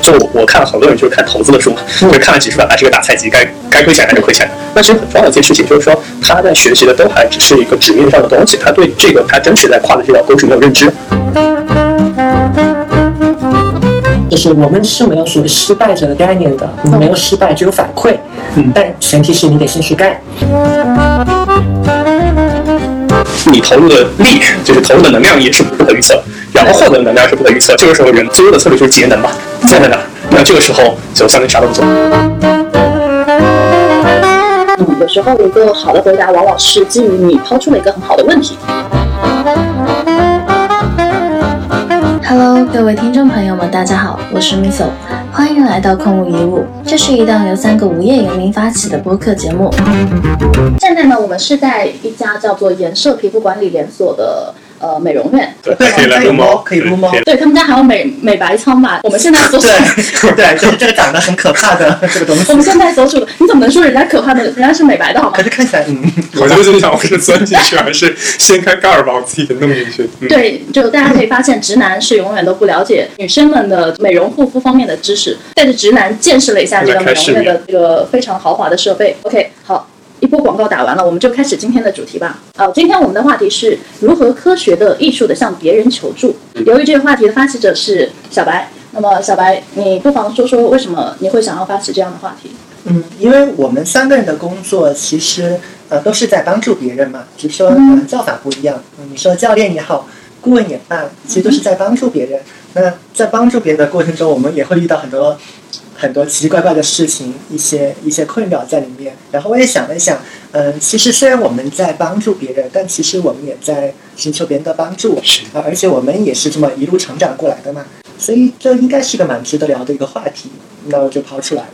就我我看了好多人就是看投资的书嘛，就看了几十本，还是个打菜机该该亏钱还是亏钱。那其实很重要的一件事情就是说，他在学习的都还只是一个纸面上的东西，他对这个他真实在跨的这条沟是没有认知。就是我们是没有所谓失败者的概念的，没有失败，只有反馈。嗯，但前提是你得先去干。你投入的力，就是投入的能量也是不可预测，然后获得的能量是不可预测。这个时候人最优的策略就是节能吧，在哪？那这个时候就相当于啥都不做。嗯，有时候一个好的回答往往是基于你抛出了一个很好的问题。Hello，各位听众朋友们，大家好，我是 Miso，欢迎来到空无一物。这是一档由三个无业游民发起的播客节目。现在呢，我们是在一家叫做颜色皮肤管理连锁的。呃，美容院对，可以来撸猫，可以撸猫。对他们家还有美美白仓吧？我们现在所处对对，就是这个长得很可怕的 这个东西。我们现在所处的，你怎么能说人家可怕的？人家是美白的好吗？可是看起来，嗯，我就是想，我是钻进去还是掀开盖儿把我自己弄进去？对，就大家可以发现，直男是永远都不了解女生们的美容护肤方面的知识。带着直男见识了一下这个美容院的这个非常豪华的设备。OK，好。一波广告打完了，我们就开始今天的主题吧。呃，今天我们的话题是如何科学的、艺术的向别人求助。由于这个话题的发起者是小白，那么小白，你不妨说说为什么你会想要发起这样的话题？嗯，因为我们三个人的工作其实呃都是在帮助别人嘛，只是说叫法不一样。你说教练也好，顾问也罢，其实都是在帮助别人。那在帮助别人的过程中，我们也会遇到很多。很多奇奇怪怪的事情，一些一些困扰在里面。然后我也想了想，嗯，其实虽然我们在帮助别人，但其实我们也在寻求别人的帮助。是啊，而且我们也是这么一路成长过来的嘛。所以这应该是个蛮值得聊的一个话题。那我就抛出来了。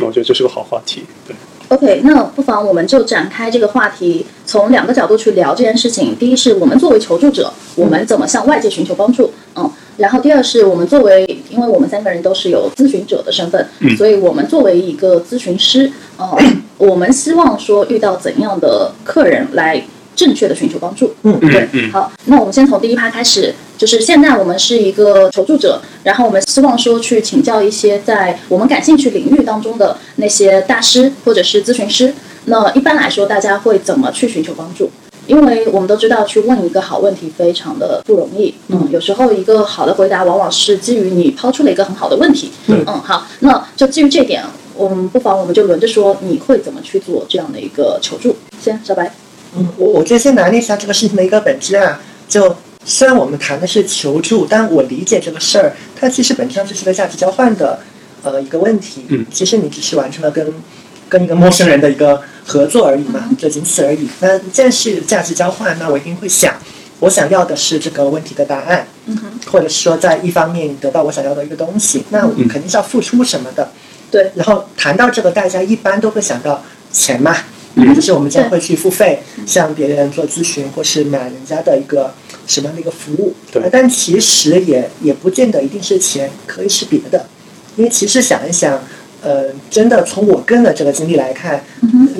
我觉得这是个好话题。对。OK，那不妨我们就展开这个话题，从两个角度去聊这件事情。第一是我们作为求助者，我们怎么向外界寻求帮助？嗯。然后第二是我们作为，因为我们三个人都是有咨询者的身份，所以我们作为一个咨询师，嗯，我们希望说遇到怎样的客人来正确的寻求帮助。嗯，对，好，那我们先从第一趴开始，就是现在我们是一个求助者，然后我们希望说去请教一些在我们感兴趣领域当中的那些大师或者是咨询师。那一般来说，大家会怎么去寻求帮助？因为我们都知道，去问一个好问题非常的不容易。嗯，有时候一个好的回答往往是基于你抛出了一个很好的问题。嗯，好，那就基于这点，我们不妨我们就轮着说，你会怎么去做这样的一个求助？先，小白。嗯，我我就先拿捏一下这个事情的一个本质啊。就虽然我们谈的是求助，但我理解这个事儿，它其实本质上就是个价值交换的呃一个问题。嗯，其实你只是完成了跟跟一个陌生人的一个。合作而已嘛，就仅此而已。那既然是价值交换，那我一定会想，我想要的是这个问题的答案，嗯或者是说在一方面得到我想要的一个东西，那我肯定是要付出什么的。对。然后谈到这个代价，一般都会想到钱嘛，嗯就是我们将会去付费向别人做咨询，或是买人家的一个什么样的一个服务。对。但其实也也不见得一定是钱，可以是别的，因为其实想一想。呃，真的从我个人的这个经历来看，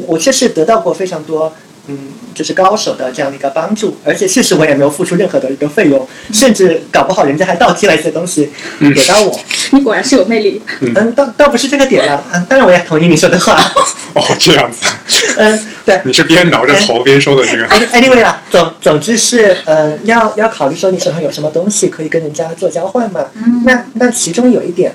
我确实得到过非常多，嗯，就是高手的这样的一个帮助，而且确实我也没有付出任何的一个费用，甚至搞不好人家还倒贴了一些东西给到我。你果然是有魅力。嗯，倒倒不是这个点了，嗯，当然我也同意你说的话。哦，这样子。嗯，对。你是边挠着头边说的这个。Anyway 啦，总总之是，呃，要要考虑说你手上有什么东西可以跟人家做交换嘛。嗯。那那其中有一点。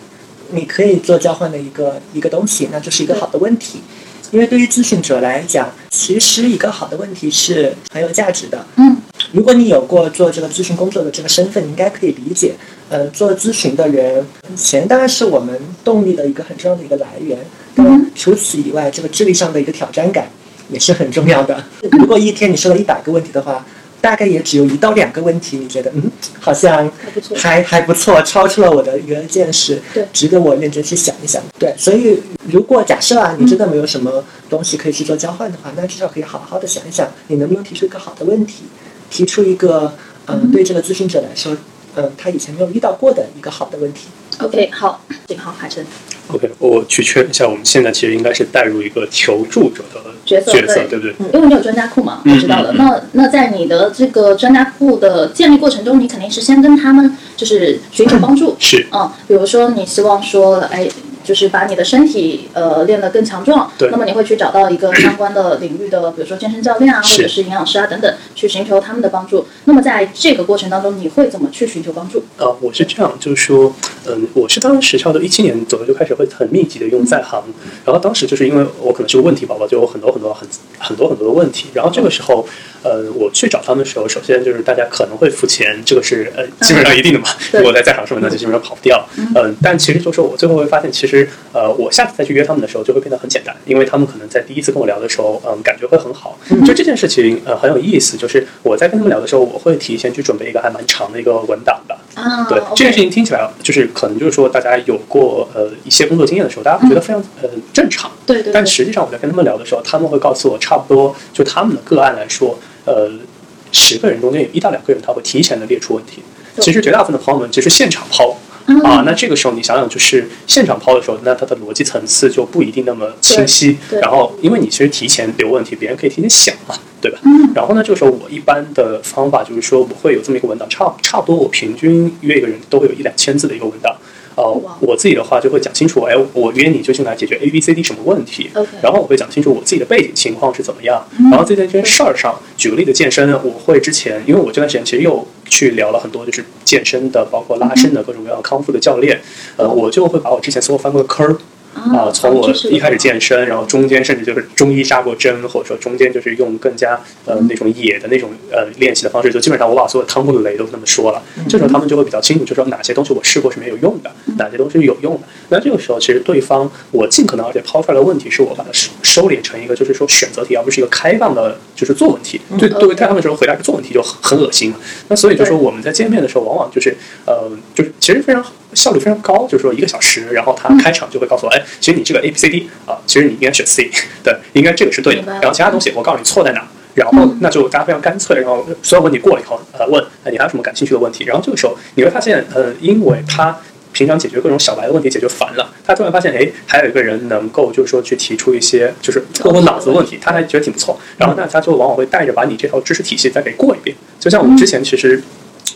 你可以做交换的一个一个东西，那就是一个好的问题，因为对于咨询者来讲，其实一个好的问题是很有价值的。嗯，如果你有过做这个咨询工作的这个身份，你应该可以理解。呃，做咨询的人，钱当然是我们动力的一个很重要的一个来源。嗯，除此以外，这个智力上的一个挑战感也是很重要的。如果一天你收了一百个问题的话。大概也只有一到两个问题，你觉得嗯，好像还还不错，超出了我的一个见识，对，值得我认真去想一想。对，所以如果假设啊，你真的没有什么东西可以去做交换的话，那至少可以好好的想一想，你能不能提出一个好的问题，提出一个嗯，对这个咨询者来说，嗯，他以前没有遇到过的一个好的问题。OK，好，好，海晨。OK，我去确认一下，我们现在其实应该是带入一个求助者的角色角色，对对不对？因为你有专家库嘛，嗯我知道的。那那在你的这个专家库的建立过程中，你肯定是先跟他们就是寻求帮助，是嗯，比如说你希望说，哎，就是把你的身体呃练得更强壮，对那么你会去找到一个相关的领域的，比如说健身教练啊，或者是营养师啊等等，去寻求他们的帮助。那么在这个过程当中，你会怎么去寻求帮助？呃，我是这样，就是说，嗯，我是当时差不多一七年左右就开始会很密集的用在行，然后当时就是因为我可能是个问题宝宝，就有很多很多很很多很多的问题，然后这个时候，呃，我去找他们的时候，首先就是大家可能会付钱，这个是呃基本上一定的嘛，如果在在场上面那就基本上跑不掉，嗯，但其实就是我最后会发现，其实呃，我下次再去约他们的时候就会变得很简单，因为他们可能在第一次跟我聊的时候，嗯，感觉会很好，就这件事情呃很有意思，就是我在跟他们聊的时候，我会提前去准备一个还蛮长的一个文档的。啊，对这件事情听起来就是可能就是说大家有过呃一些工作经验的时候，大家会觉得非常呃正常。对对对但实际上我在跟他们聊的时候，他们会告诉我，差不多就他们的个案来说，呃，十个人中间有一到两个人他会提前的列出问题。其实绝大部分的朋友们其实现场抛。嗯啊，那这个时候你想想，就是现场抛的时候，那它的逻辑层次就不一定那么清晰。然后，因为你其实提前留问题，别人可以提前想嘛，对吧？嗯然后呢，这个时候我一般的方法就是说，我会有这么一个文档，差差不多我平均约一个人都会有一两千字的一个文档。呃，我自己的话就会讲清楚，哎，我约你究竟来解决 A、B、C、D 什么问题然后我会讲清楚我自己的背景情况是怎么样。嗯然后在这件事儿上，举个例子，健身，我会之前，因为我这段时间其实又去聊了很多就是健身的，包括拉伸的各种各样康复的教练，呃，我就会把我之前所有翻过的坑儿。啊，从我一开始健身，然后中间甚至就是中医扎过针，或者说中间就是用更加呃那种野的那种呃练习的方式，就基本上我把所有汤姆雷都那么说了。这时候他们就会比较清楚，就说哪些东西我试过是没有用的，哪些东西是有用的。那这个时候其实对方我尽可能而且抛出来的问题是我把它收收敛成一个就是说选择题，而不是一个开放的，就是做问题。对对对他们说回答一个做问题就很很恶心嘛。那所以就说我们在见面的时候，往往就是呃就是其实非常。效率非常高，就是说一个小时，然后他开场就会告诉我，哎，其实你这个 A B C D 啊，其实你应该选 C，对，应该这个是对的然后其他东西我告诉你错在哪，然后那就大家非常干脆，然后所有问题过了以后，呃，问，哎，你还有什么感兴趣的问题？然后这个时候你会发现，呃，因为他平常解决各种小白的问题解决烦了，他突然发现，哎，还有一个人能够就是说去提出一些就是过我脑子的问题，他还觉得挺不错，然后那他就往往会带着把你这套知识体系再给过一遍。就像我们之前其实。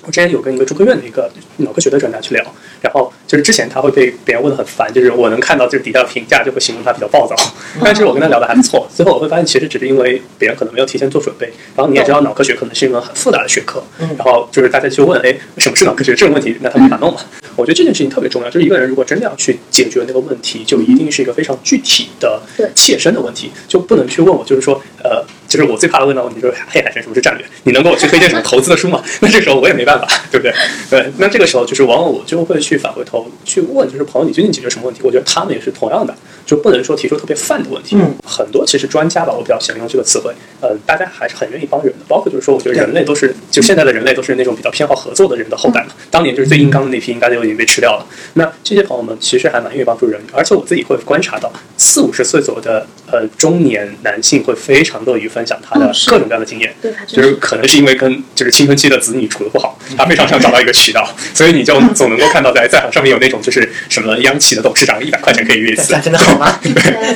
我之前有跟一个中科院的一个脑科学的专家去聊，然后就是之前他会被别人问的很烦，就是我能看到就是底下的评价就会形容他比较暴躁，但是我跟他聊的还不错，最后我会发现其实只是因为别人可能没有提前做准备，然后你也知道脑科学可能是一门很复杂的学科，然后就是大家去问，哎，什么是脑科学这种问题，那他没法弄嘛。我觉得这件事情特别重要，就是一个人如果真的要去解决那个问题，就一定是一个非常具体的、切身的问题，就不能去问我，就是说，呃，就是我最怕的问到问题就是，嘿，海神什么是战略？你能给我去推荐什么投资的书吗？那这个时候我也没办法，对不对？对，那这个时候就是往往我就会去返回头去问，就是朋友你究竟解决什么问题？我觉得他们也是同样的，就不能说提出特别泛的问题。嗯，很多其实专家吧，我比较喜欢用这个词汇，呃，大家还是很愿意帮人的，包括就是说，我觉得人类都是，就现在的人类都是那种比较偏好合作的人的后代嘛。当年就是最硬刚的那批，应该就已经被吃掉了。那这些朋友们其实还蛮愿意帮助人，而且我自己会观察到，四五十岁左右的呃中年男性会非常乐于分享他的各种各样的经验。对，就是可能是因为跟就是青春期的子女处的不好，他非常想找到一个渠道，所以你就 总能够看到在在行上面有那种就是什么央企的董事长一百块钱可以约一次这，真的好吗？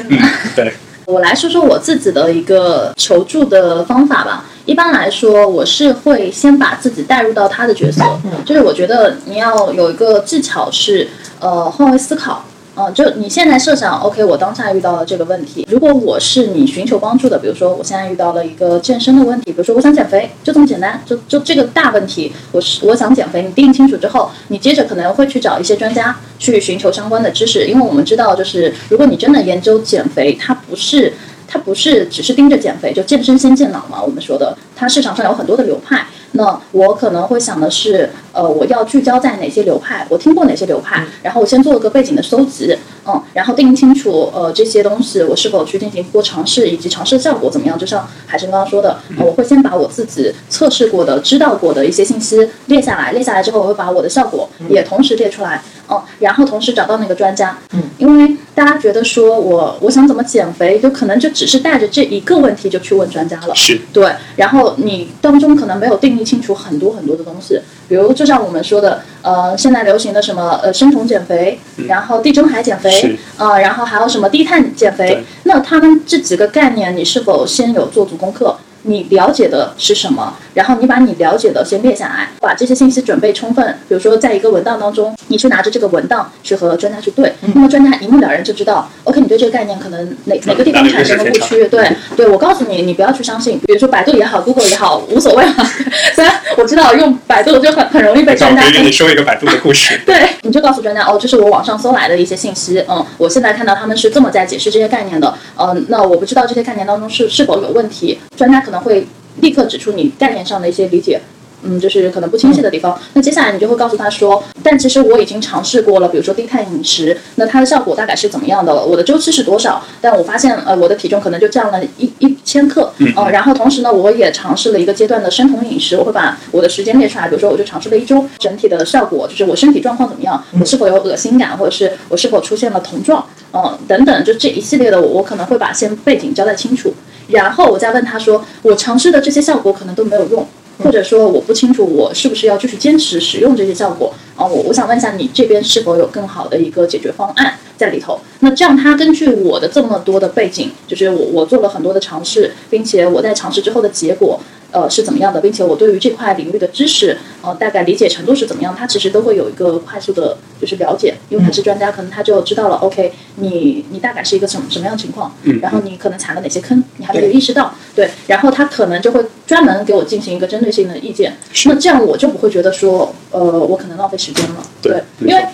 嗯，对，我来说说我自己的一个求助的方法吧。一般来说，我是会先把自己带入到他的角色，就是我觉得你要有一个技巧是，呃，换位思考。嗯，就你现在设想，OK，我当下遇到了这个问题。如果我是你寻求帮助的，比如说我现在遇到了一个健身的问题，比如说我想减肥，就这么简单，就就这个大问题，我是我想减肥。你定清楚之后，你接着可能会去找一些专家去寻求相关的知识，因为我们知道，就是如果你真的研究减肥，它不是它不是只是盯着减肥，就健身先健脑嘛，我们说的，它市场上有很多的流派。那我可能会想的是，呃，我要聚焦在哪些流派，我听过哪些流派，然后我先做个背景的搜集，嗯，然后定清楚，呃，这些东西我是否去进行过尝试，以及尝试的效果怎么样。就像海生刚刚说的，呃我会先把我自己测试过的、知道过的一些信息列下来，列下来之后，我会把我的效果也同时列出来，嗯，然后同时找到那个专家，嗯，因为大家觉得说我我想怎么减肥，就可能就只是带着这一个问题就去问专家了。是对，然后你当中可能没有定义清楚很多很多的东西，比如就像我们说的，呃，现在流行的什么呃生酮减肥，然后地中海减肥是，呃，然后还有什么低碳减肥，那他们这几个概念，你是否先有做足功课？你了解的是什么？然后你把你了解的先列下来，把这些信息准备充分。比如说，在一个文档当中，你去拿着这个文档去和专家去对，那么专家一目了然就知道，OK，你对这个概念可能哪哪个地方产生了误区。对，对我告诉你，你不要去相信，比如说百度也好，Google 也好，无所谓了。虽然我知道用百度就很很容易被专家我给你说一个百度的故事。对，你就告诉专家哦，这是我网上搜来的一些信息，嗯，我现在看到他们是这么在解释这些概念的，嗯，那我不知道这些概念当中是是否有问题，专家可能会立刻指出你概念上的一些理解。嗯，就是可能不清晰的地方。那接下来你就会告诉他说，但其实我已经尝试过了，比如说低碳饮食，那它的效果大概是怎么样的了？我的周期是多少？但我发现，呃，我的体重可能就降了一一千克，嗯、呃，然后同时呢，我也尝试了一个阶段的生酮饮食，我会把我的时间列出来，比如说我就尝试了一周，整体的效果就是我身体状况怎么样，我是否有恶心感，或者是我是否出现了酮状，嗯、等等，就这一系列的，我我可能会把先背景交代清楚，然后我再问他说，我尝试的这些效果可能都没有用。或者说我不清楚我是不是要继续坚持使用这些效果啊、我我想问一下你这边是否有更好的一个解决方案在里头？那这样他根据我的这么多的背景，就是我我做了很多的尝试，并且我在尝试之后的结果。呃，是怎么样的，并且我对于这块领域的知识，呃，大概理解程度是怎么样，他其实都会有一个快速的，就是了解，因为他是专家，可能他就知道了，OK，你你大概是一个什么什么样的情况，嗯然后你可能踩了哪些坑，你还没有意识到，对，然后他可能就会专门给我进行一个针对性的意见，是。那这样我就不会觉得说，呃，我可能浪费时间了，对因为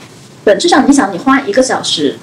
本质上你想，你花一个小时，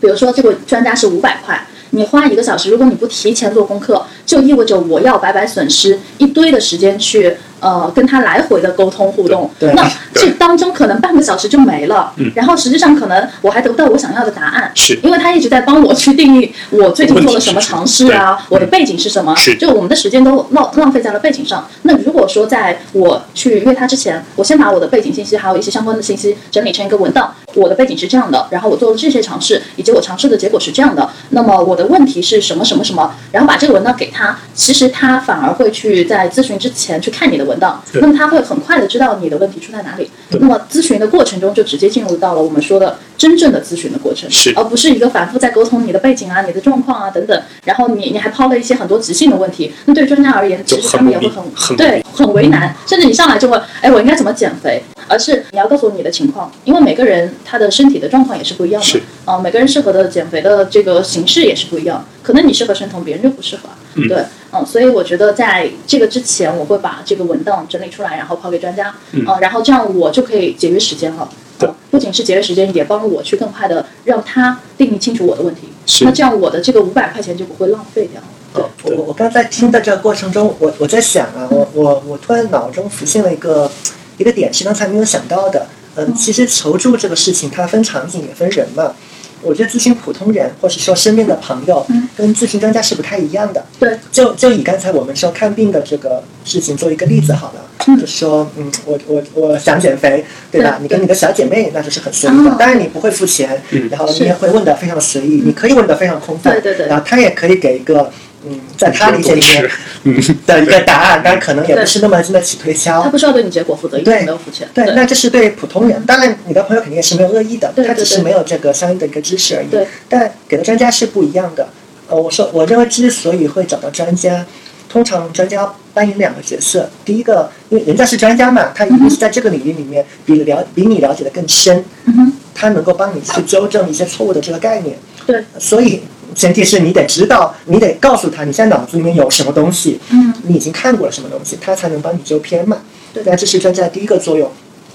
比如说这个专家是五百块。你花一个小时，如果你不提前做功课，就意味着我要白白损失一堆的时间去呃跟他来回的沟通互动。对那这当中可能半个小时就没了，嗯。然后实际上可能我还得不到我想要的答案，是。因为他一直在帮我去定义我最近做了什么尝试啊，我的背景是什么，是。就我们的时间都浪浪费在了背景上。那如果说在我去约他之前，我先把我的背景信息还有一些相关的信息整理成一个文档，我的背景是这样的，然后我做了这些尝试，以及我尝试的结果是这样的，那么我的问题是什么什么什么，然后把这个文档给他，其实他反而会去在咨询之前去看你的文档，那么他会很快的知道你的问题出在哪里，那么咨询的过程中就直接进入到了我们说的真正的咨询的过程，是。而不是一个反复在沟通你的背景啊、你的状况啊等等，然后你你还抛了一些很多急性的问题，那对专家而言，其实他们也会很对很为难，甚至你上来就问，哎，我应该怎么减肥？而是你要告诉我你的情况，因为每个人他的身体的状况也是不一样的。是，啊、每个人适合的减肥的这个形式也是不一样，可能你适合生酮，别人就不适合，嗯。对，嗯，所以我觉得在这个之前，我会把这个文档整理出来，然后抛给专家，嗯啊、然后这样我就可以节约时间了。对呃不仅是节约时间，也帮我去更快的让他定义清楚我的问题。是那这样我的这个五百块钱就不会浪费掉。对，我我我刚才听的这个过程中，我我在想啊，我我我突然脑中浮现了一个一个点，是刚才没有想到的。嗯，其实求助这个事情，它分场景也分人嘛。我觉得咨询普通人，或是说身边的朋友，嗯。跟咨询专家是不太一样的。对，就就以刚才我们说看病的这个事情做一个例子好了，嗯。就是说，嗯，我我我想减肥，对吧？对你跟你的小姐妹那就是很随意的哦，当然你不会付钱，嗯。然后你也会问的非常随意，你可以问的非常空泛，对对对。然后他也可以给一个，嗯，在他理解里面嗯，的一个答案，但可能也不是那么经得起推敲他。不需要对你结果负责，因为没有付钱。对，那这是对普通人。当然，你的朋友肯定也是没有恶意的，对对对他只是没有这个相应的一个知识而已。对，但给的专家是不一样的。呃，我说，我认为之所以会找到专家，通常专家扮演两个角色。第一个，因为人家是专家嘛，他一定是在这个领域里面比了比你了解的更深，嗯哼，他能够帮你去纠正一些错误的这个概念。对，所以前提是你得知道，你得告诉他你现在脑子里面有什么东西，嗯，你已经看过了什么东西，他才能帮你纠偏嘛。对那这是专家的第一个作用。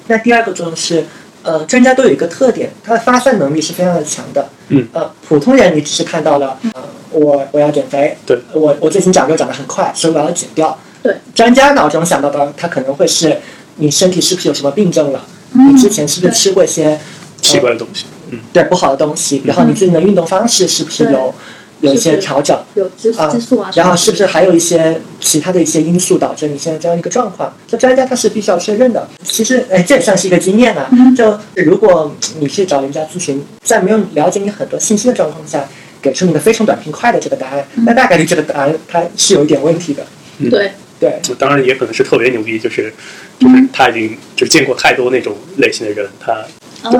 那第二个作用是，呃，专家都有一个特点，他的发散能力是非常的强的。嗯呃，普通人你只是看到了，呃，我我要减肥，对我我最近长肉长得很快，所以我要减掉。对，专家脑中想到的，他可能会是你身体是不是有什么病症了？嗯你之前是不是吃过一些奇怪的东西，嗯，对不好的东西？然后你最近的运动方式是不是有有一些调整？有激啊激素啊，然后是不是还有一些其他的一些因素导致你现在这样一个状况？这专家他是必须要确认的。其实，哎，这也算是一个经验啊。就如果你去找人家咨询，在没有了解你很多信息的状况下，给出你的非常短平快的这个答案，那大概率这个答案它是有一点问题的。对，对，当然也可能是特别牛逼，就是就是他已经就见过太多那种类型的人，他哦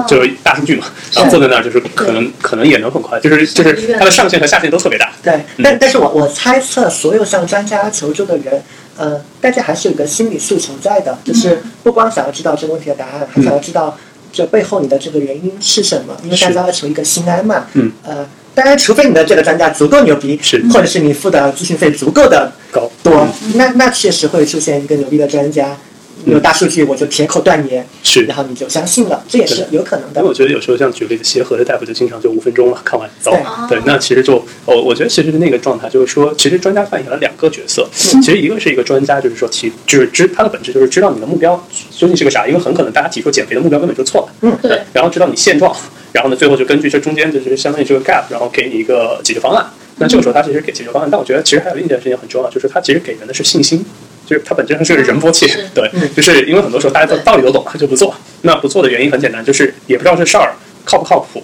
就是大数据嘛，然后坐在那儿就是可能可能也能很快，就是就是它的上限和下限都特别大。对，但但是我我猜测，所有向专家求助的人，呃，大家还是有个心理诉求在的，就是不光想要知道这个问题的答案，还想要知道这背后你的这个原因是什么，因为大家要求一个心安嘛。嗯。呃，当然，除非你的这个专家足够牛逼，是。或者是你付的咨询费足够的高多，那那确实会出现一个牛逼的专家，有大数据我就铁口断言，是然后你就相信了，这也是有可能的因为。我觉得有时候像举例子，协和的大夫就经常就五分钟了，看完走。对对，那其实就我，我觉得其实那个状态就是说，其实专家扮演了两个角色。其实一个是一个专家，就是说提就是知他的本质就是知道你的目标究竟是个啥，因为很可能大家提出减肥的目标根本就错了。嗯对，然后知道你现状，然后呢，最后就根据这中间就是相当于这个 gap，然后给你一个解决方案。那这个时候他其实给解决方案，但我觉得其实还有另一件事情很重要，就是他其实给人的是信心。就是它本质上是个人波切，对嗯，就是因为很多时候大家都道理都懂，他就不做。那不做的原因很简单，就是也不知道这事儿靠不靠谱。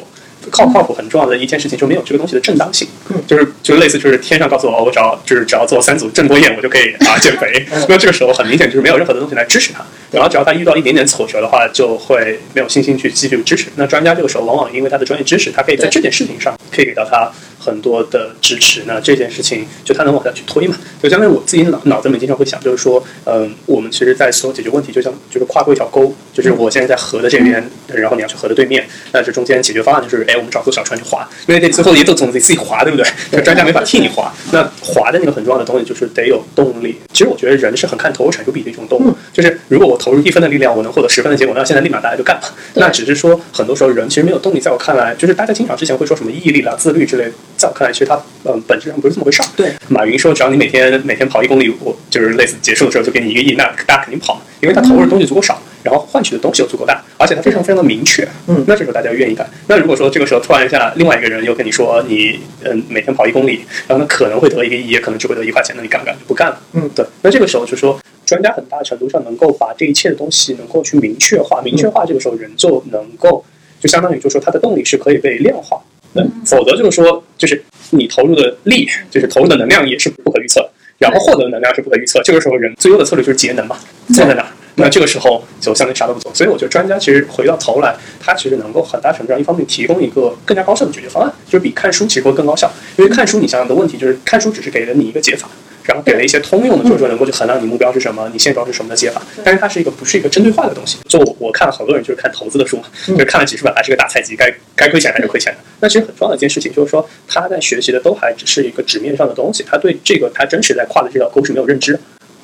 靠不靠谱很重要的一件事情，就没有这个东西的正当性。嗯就是就是类似就是天上告诉我，我只要就是只要做三组郑多燕，我就可以啊减肥。嗯那这个时候很明显就是没有任何的东西来支持他。然后只要他遇到一点点挫折的话，就会没有信心去继续支持。那专家这个时候往往因为他的专业知识，他可以在这件事情上可以给到他很多的支持。那这件事情就他能往下去推嘛。就相当于我自己脑脑子里面经常会想，就是说，嗯，我们其实，在所有解决问题，就像就是跨过一条沟，就是我现在在河的这边，然后你要去河的对面，那这中间解决方案就是，哎，我们找艘小船去划，因为这最后也都总得自己划，对不对？这专家没法替你划。那划的那个很重要的东西就是得有动力。其实我觉得人是很看投入产出比的一种动物，就是如果我投入一分的力量，我能获得十分的结果，那现在立马大家就干了。对那只是说，很多时候人其实没有动力，在我看来，就是大家经常之前会说什么毅力啦、自律之类，在我看来，其实它嗯本质上不是这么回事儿。对，马云说，只要你每天每天跑一公里，我就是类似结束的时候就给你一个亿，那大家肯定跑，因为他投入的东西足够少，然后换取的东西又足够大，而且它非常非常的明确。嗯那这时候大家愿意干。那如果说这个时候突然一下，另外一个人又跟你说你嗯每天跑一公里，然后呢可能会得一个亿，也可能只会得一块钱，那你干不干？就不干了。嗯，对。那这个时候就说，专家很大程度上能够把这一切的东西能够去明确化，明确化这个时候人就能够就相当于就是说他的动力是可以被量化。对，否则就是说，就是你投入的力，就是投入的能量也是不可预测，然后获得的能量是不可预测。这个时候人最优的策略就是节能嘛，坐在那儿。那这个时候就相当于啥都不做，所以我觉得专家其实回到头来，他其实能够很大程度上一方面提供一个更加高效的解决方案，就是比看书其实会更高效。因为看书你想想的问题就是看书只是给了你一个解法，然后给了一些通用的，就是说能够去衡量你目标是什么，你现状是什么的解法，但是它是一个不是一个针对化的东西。就我我看了好多人就是看投资的书嘛，就是看了几十本，还是个大菜鸡，该该亏钱还是亏钱的。那其实很重要的一件事情就是说，他在学习的都还只是一个纸面上的东西，他对这个他真实在跨的这条沟是没有认知的。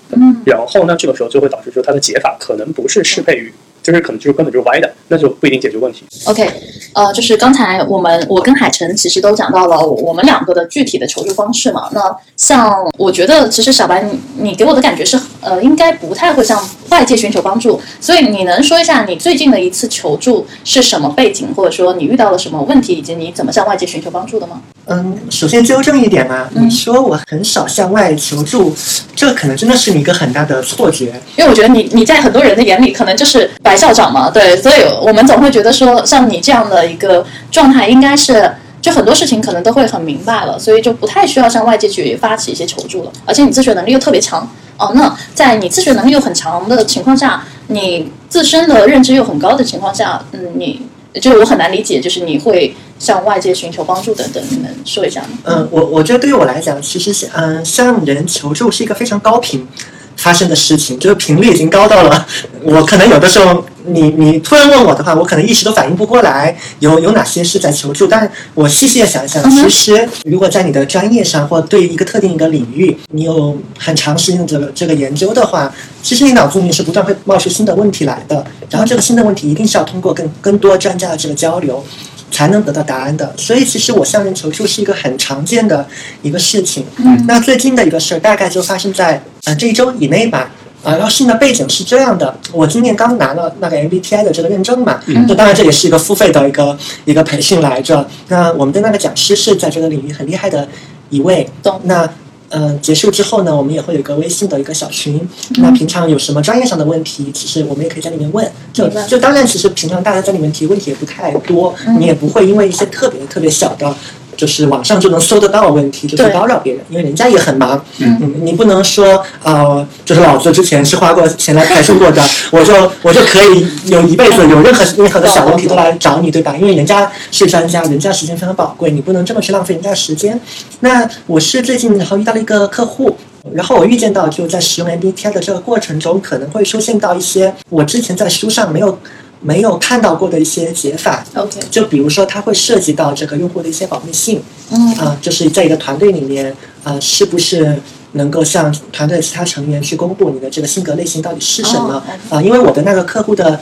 嗯，然后呢，这个时候就会导致说它的解法可能不是适配于，就是可能就是根本就是歪的，那就不一定解决问题。OK，呃，就是刚才我们我跟海晨其实都讲到了我们两个的具体的求助方式嘛。那像我觉得，其实小白你你给我的感觉是，呃，应该不太会向外界寻求帮助。所以你能说一下你最近的一次求助是什么背景，或者说你遇到了什么问题，以及你怎么向外界寻求帮助的吗？嗯，首先纠正一点嘛，嗯你说我很少向外求助，这可能真的是你一个很大的错觉。因为我觉得你你在很多人的眼里可能就是白校长嘛，对，所以我们总会觉得说，像你这样的一个状态，应该是就很多事情可能都会很明白了，所以就不太需要向外界去发起一些求助了。而且你自学能力又特别强哦，那在你自学能力又很强的情况下，你自身的认知又很高的情况下，嗯，你就是我很难理解，就是你会向外界寻求帮助等等，你能说一下吗？嗯，我我觉得对于我来讲，其实是嗯，向人求助是一个非常高频发生的事情，就是频率已经高到了，我可能有的时候你你突然问我的话，我可能一时都反应不过来，有有哪些是在求助，但我细细的想一想，其实如果在你的专业上或对一个特定一个领域，你有很长时间的这个这个研究的话，其实你脑子里面是不断会冒出新的问题来的，然后这个新的问题一定是要通过更更多专家的这个交流。才能得到答案的，所以其实我向人求助是一个很常见的一个事情。嗯那最近的一个事儿，大概就发生在呃这一周以内吧。啊，然后事情的背景是这样的，我今年刚拿了那个 MBTI 的这个认证嘛，嗯就当然这也是一个付费的一个一个培训来着。那我们的那个讲师是在这个领域很厉害的一位，懂那。嗯、结束之后呢，我们也会有一个微信的一个小群。那平常有什么专业上的问题，其实我们也可以在里面问。就就当然，其实平常大家在里面提问题也不太多，你也不会因为一些特别特别小的，就是网上就能搜得到的问题，就去对叨扰别人，因为人家也很忙。嗯嗯，你不能说呃，就是老子之前是花过钱来培训过的，我就我就可以有一辈子有任何任何的小问题都来找你，对吧？因为人家是专家，人家时间非常宝贵，你不能这么去浪费人家时间。那我是最近然后遇到了一个客户。然后我预见到，就在使用 MBTI 的这个过程中，可能会出现到一些我之前在书上没有没有看到过的一些解法。OK，就比如说，它会涉及到这个用户的一些保密性，嗯。啊、就是在一个团队里面，啊，是不是能够向团队其他成员去公布你的这个性格类型到底是什么？哦啊、因为我的那个客户的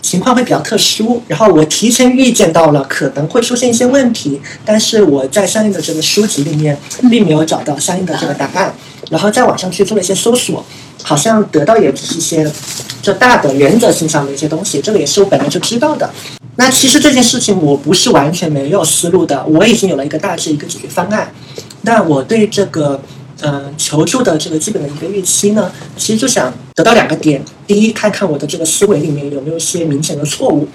情况会比较特殊，然后我提前预见到了可能会出现一些问题，但是我在相应的这个书籍里面并没有找到相应的这个答案，然后在网上去做了一些搜索，好像得到也只是一些就大的原则性上的一些东西，这个也是我本来就知道的。那其实这件事情我不是完全没有思路的，我已经有了一个大致一个解决方案。那我对这个呃求助的这个基本的一个预期呢，其实就想得到两个点：第一，看看我的这个思维里面有没有一些明显的错误；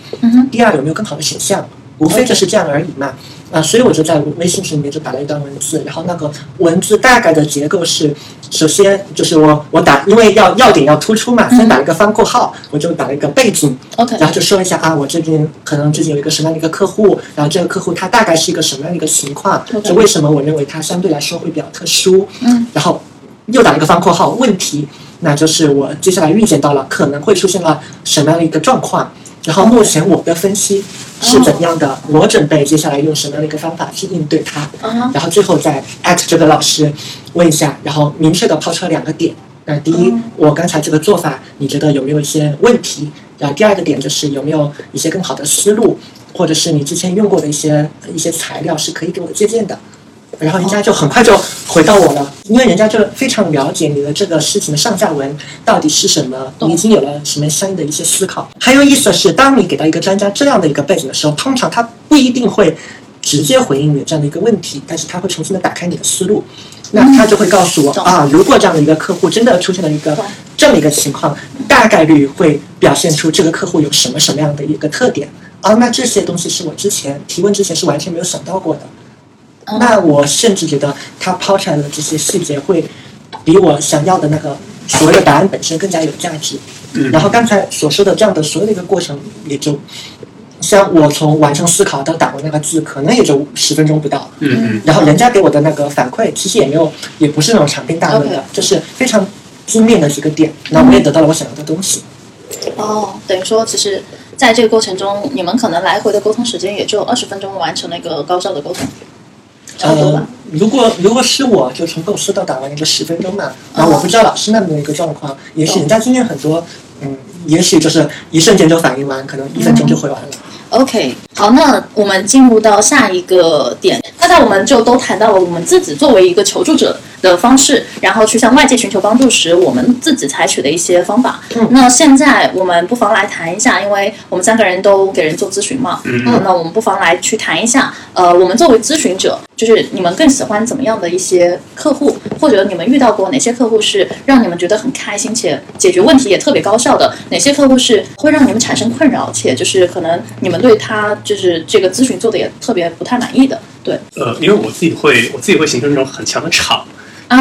第二，有没有更好的选项。无非就是这样而已嘛。啊，所以我就在微信群里面就打了一段文字，然后那个文字大概的结构是，首先就是我我打，因为要要点要突出嘛，先打了一个方括号，我就打了一个背景，OK，然后就说一下啊，我这边可能最近有一个什么样的一个客户，然后这个客户他大概是一个什么样的一个情况就为什么我认为他相对来说会比较特殊，嗯，然后又打了一个方括号问题，那就是我接下来预见到了可能会出现了什么样的一个状况，然后目前我的分析是怎样的，我准备接下来用什么样的一个方法去应对它，嗯，然后最后再艾特这个老师问一下，然后明确的抛出了两个点。那第一，嗯我刚才这个做法，你觉得有没有一些问题？然后第二个点就是有没有一些更好的思路，或者是你之前用过的一些一些材料是可以给我借鉴的。然后人家就很快就回到我了，因为人家就非常了解你的这个事情的上下文到底是什么，你已经有了什么相应的一些思考。很有意思的是，当你给到一个专家这样的一个背景的时候，通常他不一定会直接回应你这样的一个问题，但是他会重新的打开你的思路。那他就会告诉我啊，如果这样的一个客户真的出现了一个这么一个情况，大概率会表现出这个客户有什么什么样的一个特点啊。那这些东西是我之前提问之前是完全没有想到过的。那我甚至觉得他抛出来的这些细节会比我想要的那个所谓的答案本身更加有价值。嗯然后刚才所说的这样的所有的一个过程，也就像我从完成思考到打完那个字，可能也就十分钟不到。嗯嗯然后人家给我的那个反馈，其实也没有，也不是那种长篇大论的 OK 就是非常精炼的几个点。那我也得到了我想要的东西。哦，等于说其实在这个过程中，你们可能来回的沟通时间也就二十分钟完成了一个高效的沟通，差不多吧呃？，如果如果是我，就从构思到打完一个十分钟嘛。然后我不知道老师那边的一个状况，也许人家今天很多，嗯，也许就是一瞬间就反应完，可能一分钟就回完了。OK，好，那我们进入到下一个点。刚才我们就都谈到了我们自己作为一个求助者的方式，然后去向外界寻求帮助时，我们自己采取的一些方法。嗯那现在我们不妨来谈一下，因为我们三个人都给人做咨询嘛，嗯嗯，那我们不妨来去谈一下，呃，我们作为咨询者，就是你们更喜欢怎么样的一些客户，或者你们遇到过哪些客户是让你们觉得很开心且解决问题也特别高效的？哪些客户是会让你们产生困扰，且就是可能你们对他就是这个咨询做的也特别不太满意的？对，呃，因为我自己会，我自己会形成一种很强的场，啊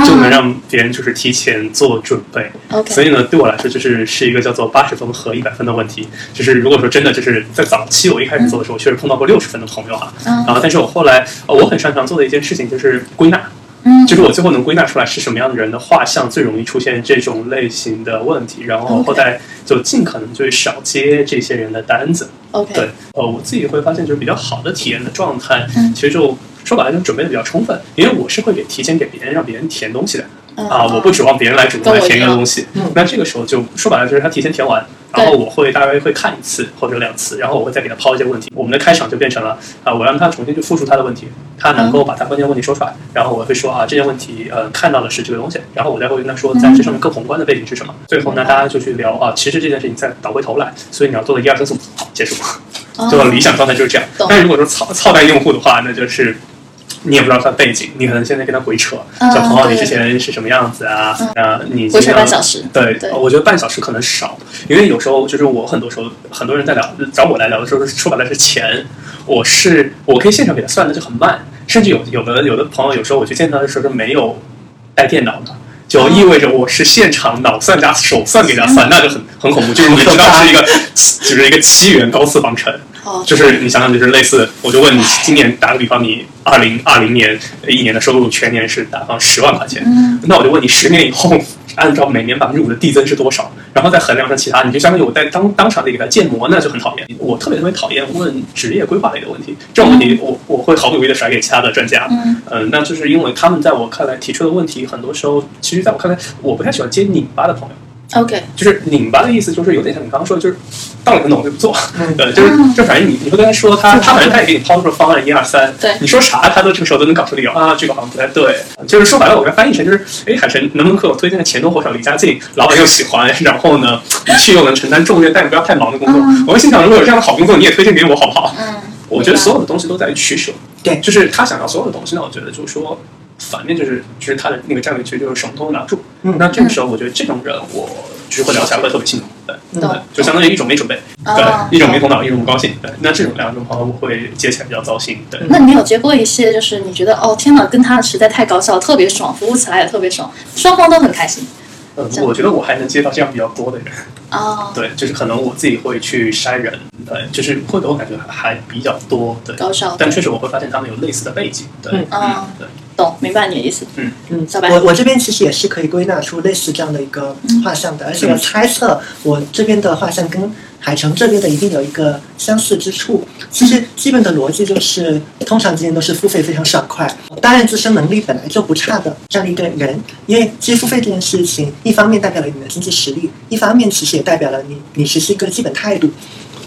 就能让别人就是提前做准备。OK，所以呢，对我来说就是是一个叫做八十分和一百分的问题。就是如果说真的就是在早期我一开始做的时候，我确实碰到过六十分的朋友哈。嗯然后，但是我后来呃，我很擅长做的一件事情就是归纳。嗯就是我最后能归纳出来是什么样的人的画像最容易出现这种类型的问题，然后后代就尽可能就少接这些人的单子。OK，对，呃，我自己会发现就是比较好的体验的状态，嗯其实就说白了就准备的比较充分，因为我是会给提前给别人让别人填东西的。嗯啊，我不指望别人来主动来填一个东西。那这个时候就说白了就是他提前填完，然后我会大概会看一次或者两次，然后我会再给他抛一些问题。我们的开场就变成了啊，我让他重新去复述他的问题，他能够把他关键问题说出来，然后我会说啊，这件问题呃看到的是这个东西，然后我再会跟他说在这上面更宏观的背景是什么。最后呢，大家就去聊啊，其实这件事情再倒回头来，所以你要做的一二三四五，好，结束。哦就理想状态就是这样。但是如果说操操蛋用户的话，那就是你也不知道他背景，你可能现在跟他鬼扯，嗯小朋友你之前是什么样子啊？啊，你鬼扯半小时对，对我觉得半小时可能少，因为有时候就是我很多时候很多人在聊找我来聊的时候，说白了是钱，我是我可以现场给他算的就很慢，甚至有有的有的朋友有时候我去见他的时候是没有带电脑的。就意味着我是现场脑算加手算给他算，那就很很恐怖。就是你知道是一个，就是一个七元高次方程，哦，就是你想想，就是类似，我就问你，今年打个比方，你二零二零年一年的收入全年是打方十万块钱，嗯那我就问你，十年以后按照每年百分之五的递增是多少？然后再衡量上其他，你就相当于我在当当场得给他建模，那就很讨厌。我特别特别讨厌问职业规划类的问题，这种问题我我会毫不犹豫的甩给其他的专家。嗯嗯，那就是因为他们在我看来提出的问题，很多时候其实在我看来，我不太喜欢接拧巴的朋友。，OK，就是拧巴的意思，就是有点像你刚刚说的，就是到了个懂就不做。嗯对，就是就反正你你会跟他说，他他反正他也给你抛出了方案一二三，对你说啥他都这个时候都能搞出理由啊，这个好像不太对。就是说白了，我给他翻译成就是，哎，海晨能不能给我推荐个钱多活少、离家近、老板又喜欢，然后呢，你去又能承担重任，但也不要太忙的工作。嗯我会心想，如果有这样的好工作，你也推荐给我好不好？嗯，我觉得所有的东西都在于取舍。对就是他想要所有的东西，那我觉得就是说，反面就是其实他的那个战略，其实就是什么都能拿住。嗯那这个时候，我觉得这种人，我就是会聊起来会特别心疼。对，对，就相当于一种没准备，哦对，一种没头脑，一种不高兴。对，那这种两种朋友，我会接起来比较糟心。对，那你有接过一些，就是你觉得哦天哪，跟他实在太搞笑，特别爽，服务起来也特别爽，双方都很开心我觉得我还能接到这样比较多的人。哦，对，就是可能我自己会去筛人，对，就是会给我感觉还比较多。对，高手，但确实我会发现他们有类似的背景。对，嗯嗯对。懂，明白你的意思。嗯小白，我我这边其实也是可以归纳出类似这样的一个画像的，而且我猜测我这边的画像跟海城这边的一定有一个相似之处。其实基本的逻辑就是，通常之间都是付费非常爽快，当然自身能力本来就不差的这样的一个人，因为其实付费这件事情，一方面代表了你的经济实力，一方面其实也代表了你你实施一个基本态度，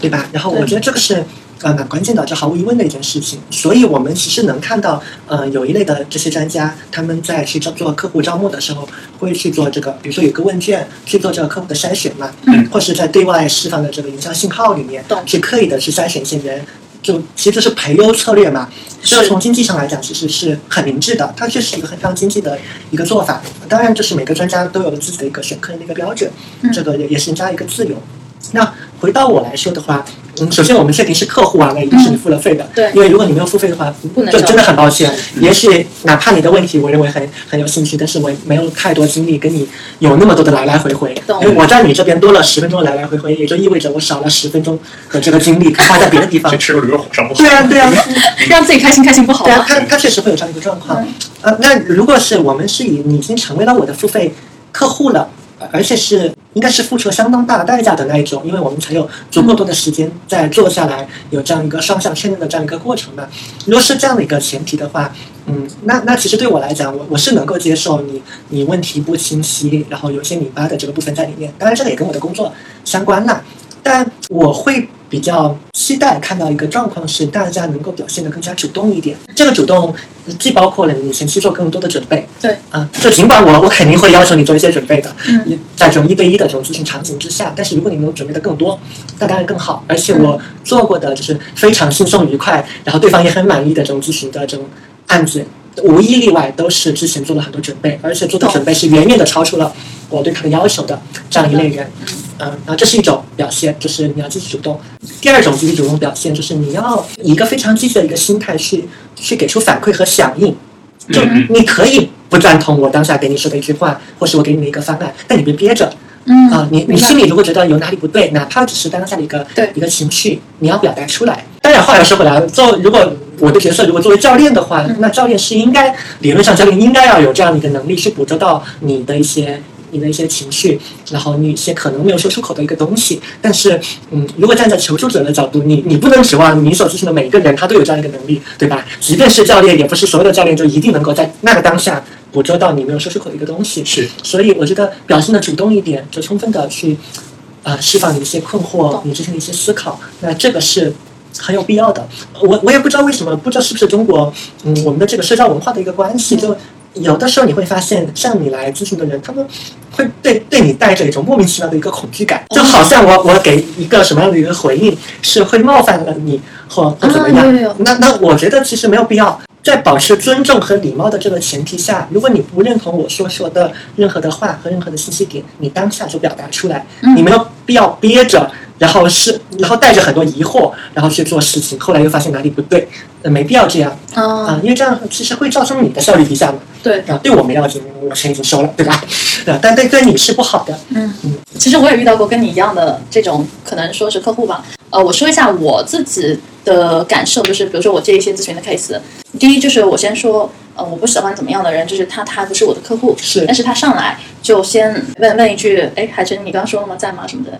对吧？然后我觉得这个是。呃，蛮关键的，这毫无疑问的一件事情。所以，我们其实能看到，呃，有一类的这些专家，他们在去招做客户招募的时候，会去做这个，比如说有个问卷去做这个客户的筛选嘛，嗯或是在对外释放的这个营销信号里面懂，去刻意的去筛选一些人，就其实就是培优策略嘛。这从经济上来讲，其实是很明智的，它确实是一个很非常经济的一个做法。当然，就是每个专家都有了自己的一个选课的一个标准，嗯这个也也是人家一个自由。那回到我来说的话，嗯，首先我们确定是客户啊，那一定是你付了费的，对因为如果你没有付费的话，不能就真的很抱歉。也许哪怕你的问题我认为很很有兴趣，但是我没有太多精力跟你有那么多的来来回回，懂因为我在你这边多了十分钟的来来回回，也就意味着我少了十分钟的这个精力花在别的地方去。吃个驴肉火烧不好。对啊，对啊，让自己开心开心不好对啊，吗？他他确实会有这样一个状况嗯。呃，那如果是我们是以你已经成为了我的付费客户了，呃而且是应该是付出相当大的代价的那一种，因为我们才有足够多的时间在坐下来有这样一个双向确认的这样一个过程嘛。如果是这样的一个前提的话，嗯，那那其实对我来讲，我我是能够接受你你问题不清晰，然后有些拧巴的这个部分在里面。当然，这个也跟我的工作相关啦。但我会比较期待看到一个状况是，大家能够表现得更加主动一点。这个主动既包括了你前期做更多的准备，对啊，就尽管我我肯定会要求你做一些准备的，嗯，在这种一对一的这种咨询场景之下，但是如果你能准备的更多，那当然更好。而且我做过的就是非常轻松愉快，然后对方也很满意的这种咨询的这种案子，无一例外都是之前做了很多准备，而且做的准备是远远的超出了我对他的要求的这样一类人。嗯，然后这是一种表现，就是你要积极主动。第二种积极主动表现，就是你要以一个非常积极的一个心态去去给出反馈和响应。就你可以不赞同我当下给你说的一句话，或是我给你的一个方案，但你别憋着嗯啊、你你心里如果觉得有哪里不对，哪怕只是当下的一个对一个情绪，你要表达出来。当然，话又说回来，做如果我的角色如果作为教练的话，嗯那教练是应该理论上教练应该要有这样的一个能力去捕捉到你的一些。你的一些情绪，然后你一些可能没有说出口的一个东西，但是，嗯，如果站在求助者的角度，你你不能指望你所咨询的每一个人他都有这样一个能力，对吧？即便是教练，也不是所有的教练就一定能够在那个当下捕捉到你没有说出口的一个东西。是，所以我觉得表现的主动一点，就充分的去啊、释放你一些困惑，你之前的一些思考，那这个是。很有必要的，我我也不知道为什么，不知道是不是中国，嗯，我们的这个社交文化的一个关系，就有的时候你会发现，向你来咨询的人，他们会对对你带着一种莫名其妙的一个恐惧感，就好像我我给一个什么样的一个回应是会冒犯了你或或怎么样，那那我觉得其实没有必要。在保持尊重和礼貌的这个前提下，如果你不认同我所说的任何的话和任何的信息点，你当下就表达出来，嗯。你没有必要憋着，然后是然后带着很多疑惑，然后去做事情，后来又发现哪里不对，呃没必要这样啊、啊，因为这样其实会造成你的效率低下嘛。对，啊，对我没要紧，我钱已经收了，对吧？对，但对对你是不好的。嗯嗯其实我也遇到过跟你一样的这种，可能说是客户吧。呃，我说一下我自己的感受，就是比如说我接一些咨询的 case，第一就是我先说，呃，我不喜欢怎么样的人，就是他他不是我的客户，是但是他上来就先问问一句，哎，海晨，你刚刚说了吗？在吗？什么的。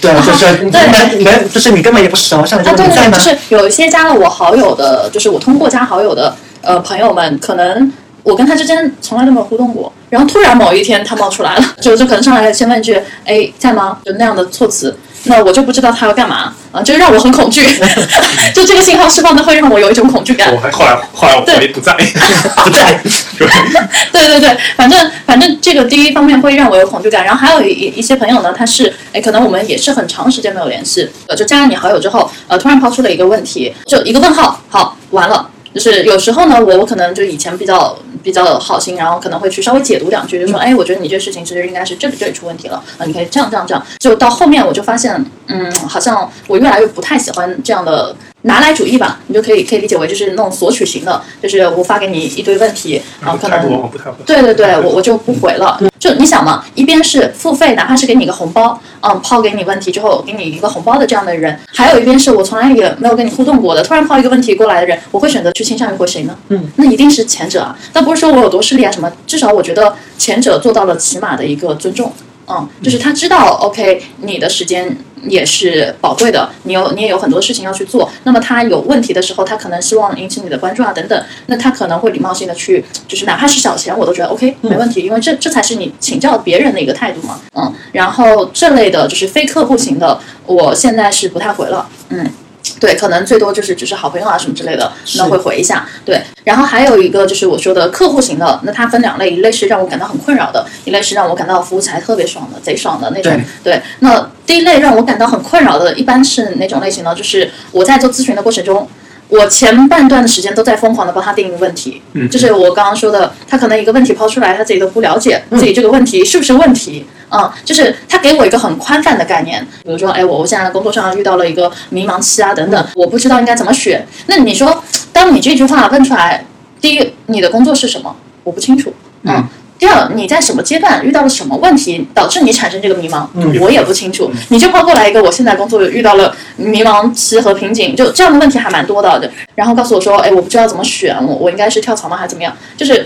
对，就是你对你们就是你根本也不熟，上来啊，对对，就问在吗就？是有一些加了我好友的，就是我通过加好友的呃朋友们，可能我跟他之间从来都没有互动过，然后突然某一天他冒出来了，就就可能上来先问一句，哎，在吗？就那样的措辞。那我就不知道他要干嘛啊，就让我很恐惧，就这个信号释放的会让我有一种恐惧感我。还后来后来我怀疑不在，不在，对 对对，反正反正这个第一方面会让我有恐惧感，然后还有一一些朋友呢，他是哎，可能我们也是很长时间没有联系，呃，就加了你好友之后，呃，突然抛出了一个问题，就一个问号，好，完了。就是有时候呢，我我可能就以前比较比较好心，然后可能会去稍微解读两句，就说，哎，我觉得你这事情其实应该是这里这里出问题了啊，你可以这样这样这样。就到后面我就发现，嗯，好像我越来越不太喜欢这样的拿来主义吧，你就可以可以理解为就是那种索取型的，就是我发给你一堆问题啊，可态度往能。对对对，我我就不回了。就你想嘛，一边是付费，哪怕是给你一个红包，嗯，抛给你问题之后给你一个红包的这样的人，还有一边是我从来也没有跟你互动过的，突然抛一个问题过来的人，我会选择去倾向于回谁呢？嗯，那一定是前者啊。但不是说我有多势利啊什么，至少我觉得前者做到了起码的一个尊重。嗯，就是他知道，OK，你的时间也是宝贵的，你有你也有很多事情要去做。那么他有问题的时候，他可能希望引起你的关注啊等等，那他可能会礼貌性的去，就是哪怕是小钱，我都觉得 OK 没问题，因为这这才是你请教别人的一个态度嘛。嗯，然后这类的就是非客户型的，我现在是不太回了。嗯。对，可能最多就是只是好朋友啊什么之类的，那会回一下。对，然后还有一个就是我说的客户型的，那它分两类，一类是让我感到很困扰的，一类是让我感到服务起来特别爽的、贼爽的那种。对，那第一类让我感到很困扰的，一般是哪种类型呢？就是我在做咨询的过程中。我前半段的时间都在疯狂的帮他定义问题，嗯就是我刚刚说的，他可能一个问题抛出来，他自己都不了解自己这个问题是不是问题，嗯，就是他给我一个很宽泛的概念，比如说，哎，我我现在工作上遇到了一个迷茫期啊，等等，我不知道应该怎么选。那你说，当你这句话问出来，第一，你的工作是什么？我不清楚，嗯。第二，你在什么阶段遇到了什么问题，导致你产生这个迷茫？嗯我也不清楚。你就抛过来一个，我现在工作遇到了迷茫期和瓶颈，就这样的问题还蛮多的。就然后告诉我说，哎，我不知道怎么选，我我应该是跳槽吗，还是怎么样？就是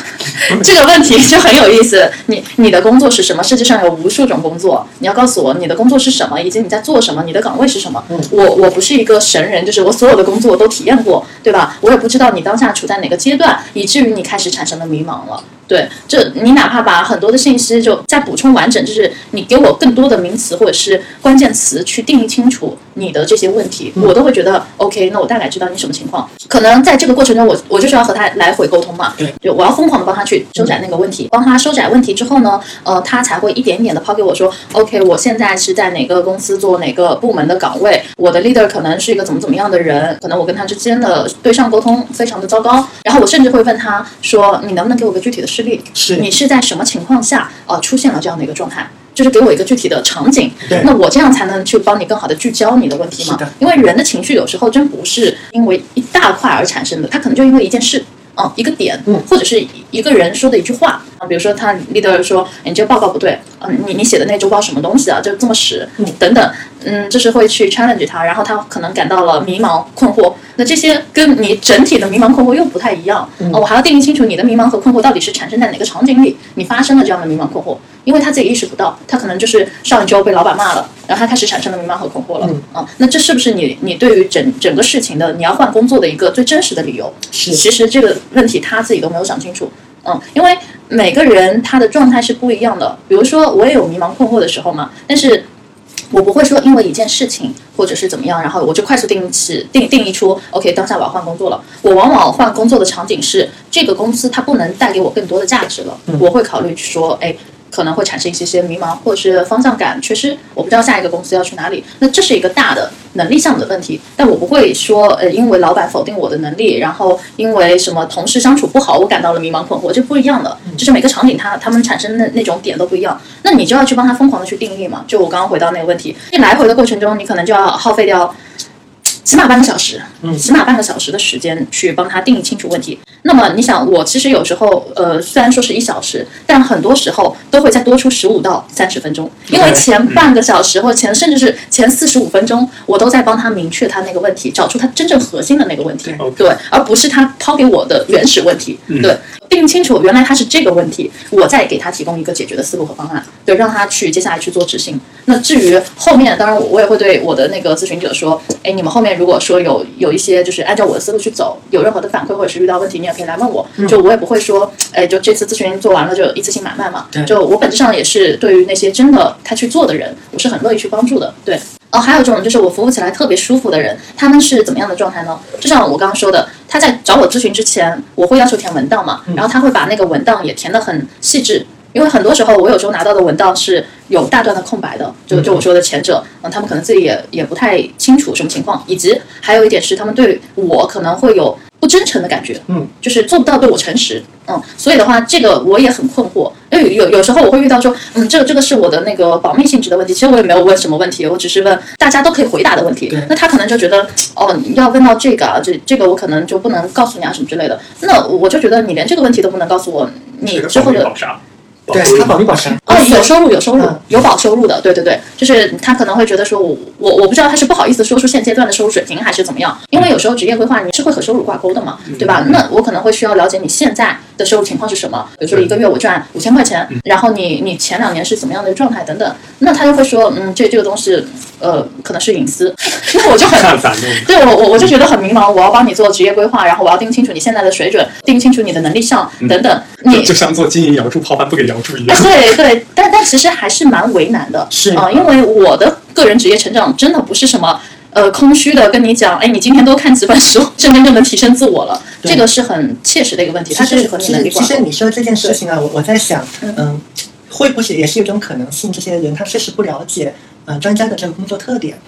这个问题就很有意思。你你的工作是什么？世界上有无数种工作，你要告诉我你的工作是什么，以及你在做什么，你的岗位是什么。我我不是一个神人，就是我所有的工作都体验过，对吧？我也不知道你当下处在哪个阶段，以至于你开始产生了迷茫了。对，就你哪怕把很多的信息就再补充完整，就是你给我更多的名词或者是关键词去定义清楚你的这些问题，我都会觉得 OK。那我大概知道你什么情况。可能在这个过程中，我我就是要和他来回沟通嘛，对，就我要疯狂的帮他去收窄那个问题，帮他收窄问题之后呢，呃，他才会一点一点的抛给我说，OK，我现在是在哪个公司做哪个部门的岗位，我的 leader 可能是一个怎么怎么样的人，可能我跟他之间的对上沟通非常的糟糕，然后我甚至会问他说，你能不能给我个具体的事例？是你是在什么情况下呃出现了这样的一个状态？就是给我一个具体的场景，那我这样才能去帮你更好的聚焦你的问题嘛是的。因为人的情绪有时候真不是因为一大块而产生的，他可能就因为一件事。嗯，一个点，嗯或者是一个人说的一句话啊，比如说他 leader 说，哎你这个报告不对，嗯，你你写的那周报什么东西啊，就这么屎，等等，嗯，就是会去 challenge 他，然后他可能感到了迷茫困惑，那这些跟你整体的迷茫困惑又不太一样，嗯、我还要定义清楚你的迷茫和困惑到底是产生在哪个场景里，你发生了这样的迷茫困惑，因为他自己意识不到，他可能就是上一周被老板骂了，然后他开始产生了迷茫和困惑了，嗯。啊，那这是不是你你对于整整个事情的你要换工作的一个最真实的理由？是其实这个问题他自己都没有想清楚，嗯，因为每个人他的状态是不一样的。比如说，我也有迷茫困惑的时候嘛，但是我不会说因为一件事情或者是怎么样，然后我就快速定义起定定义出 OK，当下我要换工作了。我往往换工作的场景是这个公司它不能带给我更多的价值了，我会考虑说，哎。可能会产生一些些迷茫，或者是方向感缺失。我不知道下一个公司要去哪里，那这是一个大的能力项目的问题。但我不会说，呃，因为老板否定我的能力，然后因为什么同事相处不好，我感到了迷茫困惑，这不一样的。就是每个场景它他们产生的那种点都不一样。那你就要去帮他疯狂的去定义嘛。就我刚刚回到那个问题，你来回的过程中，你可能就要耗费掉。起码半个小时，嗯，起码半个小时的时间去帮他定义清楚问题。那么你想，我其实有时候，呃，虽然说是一小时，但很多时候都会再多出十五到三十分钟，因为前半个小时或前甚至是前四十五分钟，我都在帮他明确他那个问题，找出他真正核心的那个问题，对，而不是他抛给我的原始问题，对。定清楚，原来他是这个问题，我再给他提供一个解决的思路和方案，对，让他去接下来去做执行。那至于后面，当然我也会对我的那个咨询者说，哎，你们后面如果说有有一些就是按照我的思路去走，有任何的反馈或者是遇到问题，你也可以来问我，就我也不会说，哎，就这次咨询做完了就一次性买卖嘛。就我本质上也是对于那些真的他去做的人，我是很乐意去帮助的，对。哦，还有这种就是我服务起来特别舒服的人，他们是怎么样的状态呢？就像我刚刚说的，他在找我咨询之前，我会要求填文档嘛，然后他会把那个文档也填得很细致，因为很多时候我有时候拿到的文档是有大段的空白的，就就我说的前者，嗯，他们可能自己也也不太清楚什么情况，以及还有一点是他们对我可能会有。不真诚的感觉，嗯，就是做不到对我诚实，嗯，所以的话，这个我也很困惑，因为有有时候我会遇到说，嗯，这个这个是我的那个保密性质的问题，其实我也没有问什么问题，我只是问大家都可以回答的问题，那他可能就觉得，哦，要问到这个啊，这这个我可能就不能告诉你啊什么之类的，那我就觉得你连这个问题都不能告诉我，你之后的。对他保密保障哦，有收入有收入有保收入的，对对对，就是他可能会觉得说，我我我不知道他是不好意思说出现阶段的收入水平还是怎么样，因为有时候职业规划你是会和收入挂钩的嘛，对吧？那我可能会需要了解你现在的收入情况是什么，比如说一个月我赚五千块钱，然后你你前两年是怎么样的状态等等，那他就会说，嗯，这这个东西呃可能是隐私，那我就很对我我我就觉得很迷茫，我要帮你做职业规划，然后我要定清楚你现在的水准，定清楚你的能力项等等，你就像做经营摇柱抛盘不给摇。对对，但但其实还是蛮为难的，是啊，因为我的个人职业成长真的不是什么呃空虚的，跟你讲，哎，你今天多看几本书，真真正的提升自我了，这个是很切实的一个问题。它是和你能力其实你说这件事情啊，我我在想，嗯，会不会也是一种可能性？这些人他确实不了解，嗯，专家的这个工作特点。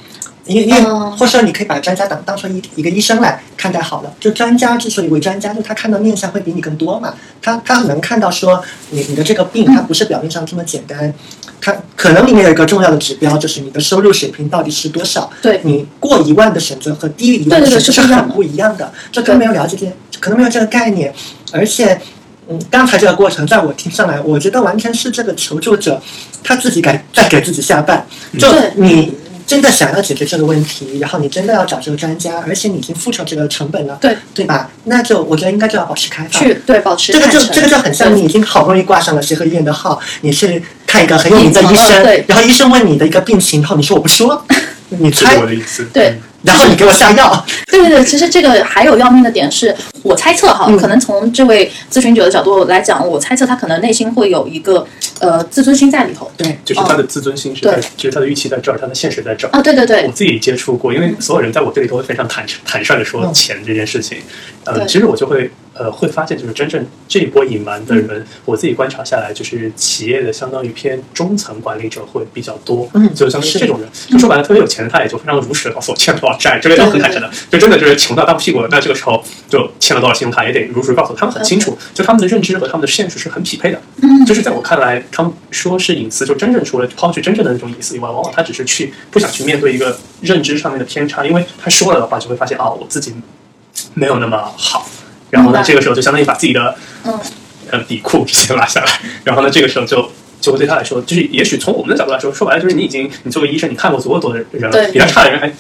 因为因为，或者说你可以把专家当当成一一个医生来看待好了。就专家之所以为专家，就他看到面相会比你更多嘛。他他能看到说你你的这个病，它不是表面上这么简单。他可能里面有一个重要的指标，就是你的收入水平到底是多少。对，你过一万的选择和低于一万的选择是很不一样的。这跟没有了解这，可能没有这个概念。而且，嗯，刚才这个过程在我听上来，我觉得完全是这个求助者他自己给在给自己下绊。就你。真的想要解决这个问题，然后你真的要找这个专家，而且你已经付出这个成本了，对。对吧？那就我觉得应该就要保持开放，去对保持这个就这个就很像你已经好不容易挂上了协和医院的号，你是看一个很有名的医生，然后医生问你的一个病情，然后你说我不说，你猜？我的意思，对。然后你给我下药。对对对，其实这个还有要命的点是，我猜测哈，可能从这位咨询者的角度来讲，我猜测他可能内心会有一个呃自尊心在里头。对，就是他的自尊心是在，就是他的预期在这儿，他的现实在这儿。啊，对对对。我自己接触过，因为所有人在我这里都会非常坦坦率的说钱这件事情，呃，其实我就会。呃，会发现就是真正这一波隐瞒的人，我自己观察下来，就是企业的相当于偏中层管理者会比较多。嗯，就相当于这种人，就说白了，特别有钱的他也就非常如实的告诉我欠了多少债，这个都很坦诚的。就真的就是穷到大屁股了，那这个时候就欠了多少信用卡也得如实告诉他们很清楚，就他们的认知和他们的现实是很匹配的。嗯，就是在我看来，他们说是隐私，就真正除了抛去真正的那种隐私以外，往往他只是去不想去面对一个认知上面的偏差，因为他说了的话就会发现啊，我自己没有那么好。然后呢，这个时候就相当于把自己的嗯呃底裤先拉下来，然后呢，这个时候就就会对他来说，就是也许从我们的角度来说，说白了就是你已经你作为医生，你看过足够多的人了，比他差的人还。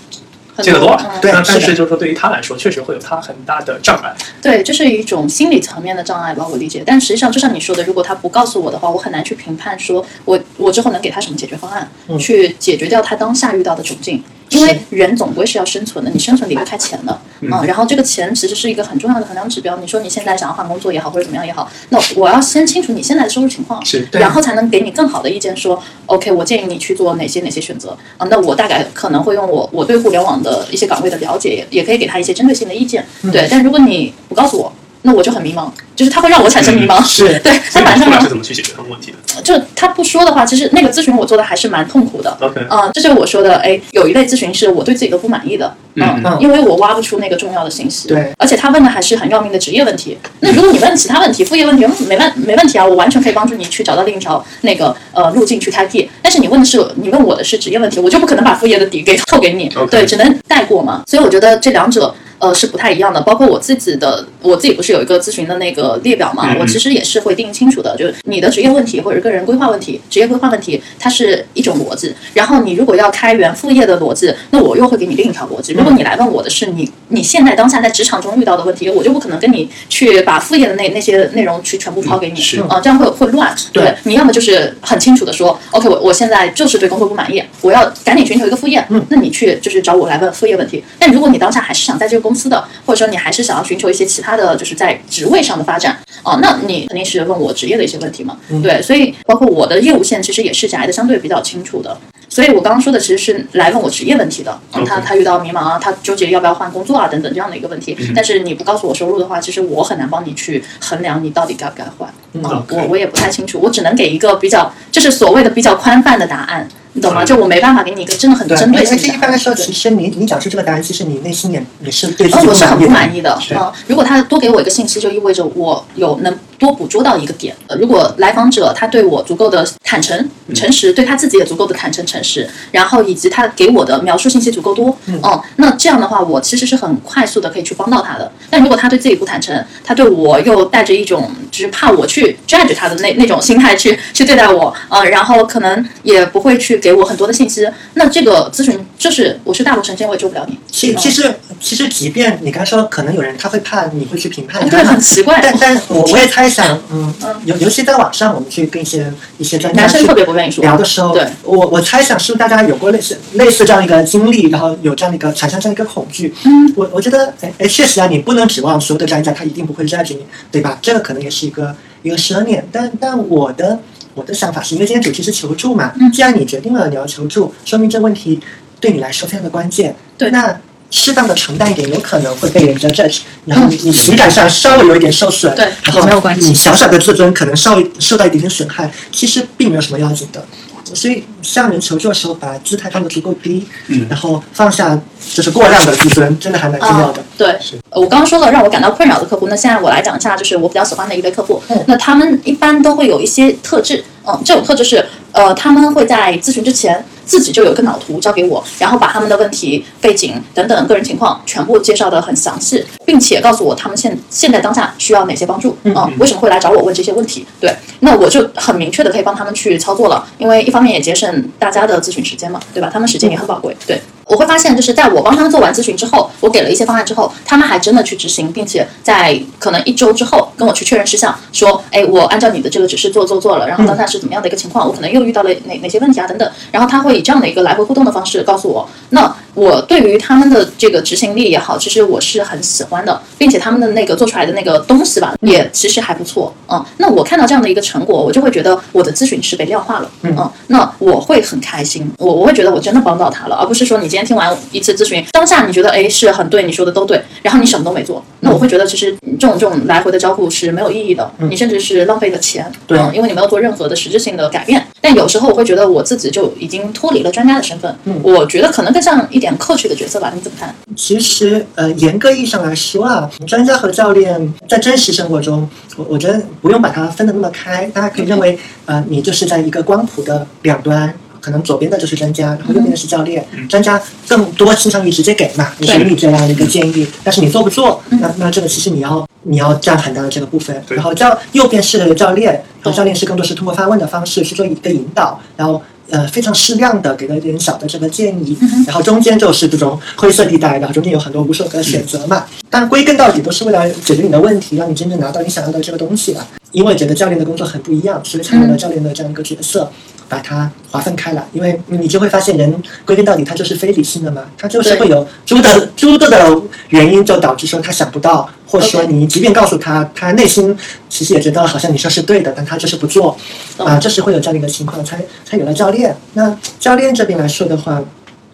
见得多，对，但是就是说，对于他来说，确实会有他很大的障碍。对，这是一种心理层面的障碍吧，我理解。但实际上，就像你说的，如果他不告诉我的话，我很难去评判，说我我之后能给他什么解决方案，去解决掉他当下遇到的窘境。因为人总归是要生存的，你生存离不开钱的，嗯，然后这个钱其实是一个很重要的衡量指标。你说你现在想要换工作也好，或者怎么样也好，那我要先清楚你现在的收入情况，是，然后才能给你更好的意见，说 OK，我建议你去做哪些哪些选择啊。那我大概可能会用我我对互联网的一些岗位的了解，也也可以给他一些针对性的意见，对。但如果你不告诉我。那我就很迷茫，就是他会让我产生迷茫，是对。他晚上是怎么去解决他们问题的？就他不说的话，其实那个咨询我做的还是蛮痛苦的。OK，啊，这就是我说的，哎，有一类咨询是我对自己都不满意的，嗯，因为我挖不出那个重要的信息，对，而且他问的还是很要命的职业问题。那如果你问其他问题，副业问题，没问没问题啊，我完全可以帮助你去找到另一条那个呃路径去开辟。但是你问的是你问我的是职业问题，我就不可能把副业的底给透给你，对，只能带过嘛。所以我觉得这两者。呃，是不太一样的。包括我自己的，我自己不是有一个咨询的那个列表嘛？我其实也是会定清楚的，就是你的职业问题或者个人规划问题，职业规划问题它是一种逻辑。然后你如果要开源副业的逻辑，那我又会给你另一条逻辑。如果你来问我的是你你现在当下在职场中遇到的问题，我就不可能跟你去把副业的那那些内容去全部抛给你，啊，这样会会乱。对，你要么就是很清楚的说，OK，我我现在就是对工作不满意，我要赶紧寻求一个副业。那你去就是找我来问副业问题。但如果你当下还是想在这个公司的，或者说你还是想要寻求一些其他的就是在职位上的发展哦，那你肯定是问我职业的一些问题嘛？对，所以包括我的业务线其实也是窄的相对比较清楚的。所以我刚刚说的其实是来问我职业问题的，他他遇到迷茫啊，他纠结要不要换工作啊等等这样的一个问题。但是你不告诉我收入的话，其实我很难帮你去衡量你到底该不该换啊，我我也不太清楚，我只能给一个比较就是所谓的比较宽泛的答案。你懂吗？就我没办法给你一个真的很针对性的。而且一般来说，其实你你讲出这个答案，其实你内心也也是对。我是很不满意的啊！如果他多给我一个信息，就意味着我有能多捕捉到一个点。如果来访者他对我足够的坦诚、诚实，对他自己也足够的坦诚、诚实，然后以及他给我的描述信息足够多，哦，那这样的话，我其实是很快速的可以去帮到他的。但如果他对自己不坦诚，他对我又带着一种就是怕我去 judge 他的那那种心态去去对待我，呃，然后可能也不会去。给我很多的信息，那这个咨询就是我是大陆神仙，我也救不了你。其其实其实，即便你刚说，可能有人他会怕你会去评判，对，很奇怪。但但我我也 猜想，嗯嗯，尤尤其在网上，我们去跟一些一些专家特别不愿意说聊的时候，对，我我猜想是不是大家有过类似类似这样一个经历，然后有这样的一个产生这样一个恐惧。嗯，我我觉得，哎哎，确实啊，你不能指望所有的专家他一定不会 judge 你，对吧？这个可能也是一个一个奢念。但但我的。我的想法是因为今天主题是求助嘛，既然你决定了你要求助，说明这问题对你来说非常的关键。对，那适当的承担一点，有可能会被人家 judge，然后你你情感上稍微有一点受损，对，然后没有关系，你小小的自尊可能稍微受到一点点损害，其实并没有什么要紧的。所以向人求助的时候，把姿态放得足够低，嗯，然后放下就是过量的自尊，真的还蛮重要的。对，我刚刚说了让我感到困扰的客户，那现在我来讲一下，就是我比较喜欢的一类客户。那他们一般都会有一些特质，嗯，这种特质是，呃，他们会在咨询之前。自己就有一个脑图交给我，然后把他们的问题、背景等等个人情况全部介绍的很详细，并且告诉我他们现现在当下需要哪些帮助，嗯，为什么会来找我问这些问题？对，那我就很明确的可以帮他们去操作了，因为一方面也节省大家的咨询时间嘛，对吧？他们时间也很宝贵，对。我会发现，就是在我帮他们做完咨询之后，我给了一些方案之后，他们还真的去执行，并且在可能一周之后跟我去确认事项，说，哎，我按照你的这个指示做做做了，然后当下是怎么样的一个情况，我可能又遇到了哪哪些问题啊等等，然后他会以这样的一个来回互动的方式告诉我，那。我对于他们的这个执行力也好，其实我是很喜欢的，并且他们的那个做出来的那个东西吧，也其实还不错。嗯，那我看到这样的一个成果，我就会觉得我的咨询师被量化了。嗯，那我会很开心，我我会觉得我真的帮到他了，而不是说你今天听完一次咨询，当下你觉得哎是很对，你说的都对，然后你什么都没做，那我会觉得其实这种这种来回的交互是没有意义的，你甚至是浪费了钱。对，因为你没有做任何的实质性的改变。但有时候我会觉得我自己就已经脱离了专家的身份，嗯我觉得可能更像一点 coach 的角色吧，你怎么看？其实，呃，严格意义上来说啊，专家和教练在真实生活中，我我觉得不用把它分得那么开，大家可以认为，呃，你就是在一个光谱的两端。可能左边的就是专家，然后右边的是教练。专家更多倾向于直接给嘛，给你这样的一个建议。但是你做不做，那那这个其实你要你要占很大的这个部分。然后教右边是教练，然后教练是更多是通过发问的方式去做一个引导，然后呃非常适量的给了一点小的这个建议，然后中间就是这种灰色地带，然后中间有很多无数个选择嘛。但归根到底都是为了解决你的问题，让你真正拿到你想要的这个东西吧。因为觉得教练的工作很不一样，所以才有了教练的这样一个角色。把它划分开来，因为你就会发现，人归根到底他就是非理性的嘛，他就是会有诸多诸多的原因，就导致说他想不到，或者说你即便告诉他，他内心其实也觉得好像你说是对的，但他就是不做，啊，这是会有这样的一个情况，才才有了教练。那教练这边来说的话。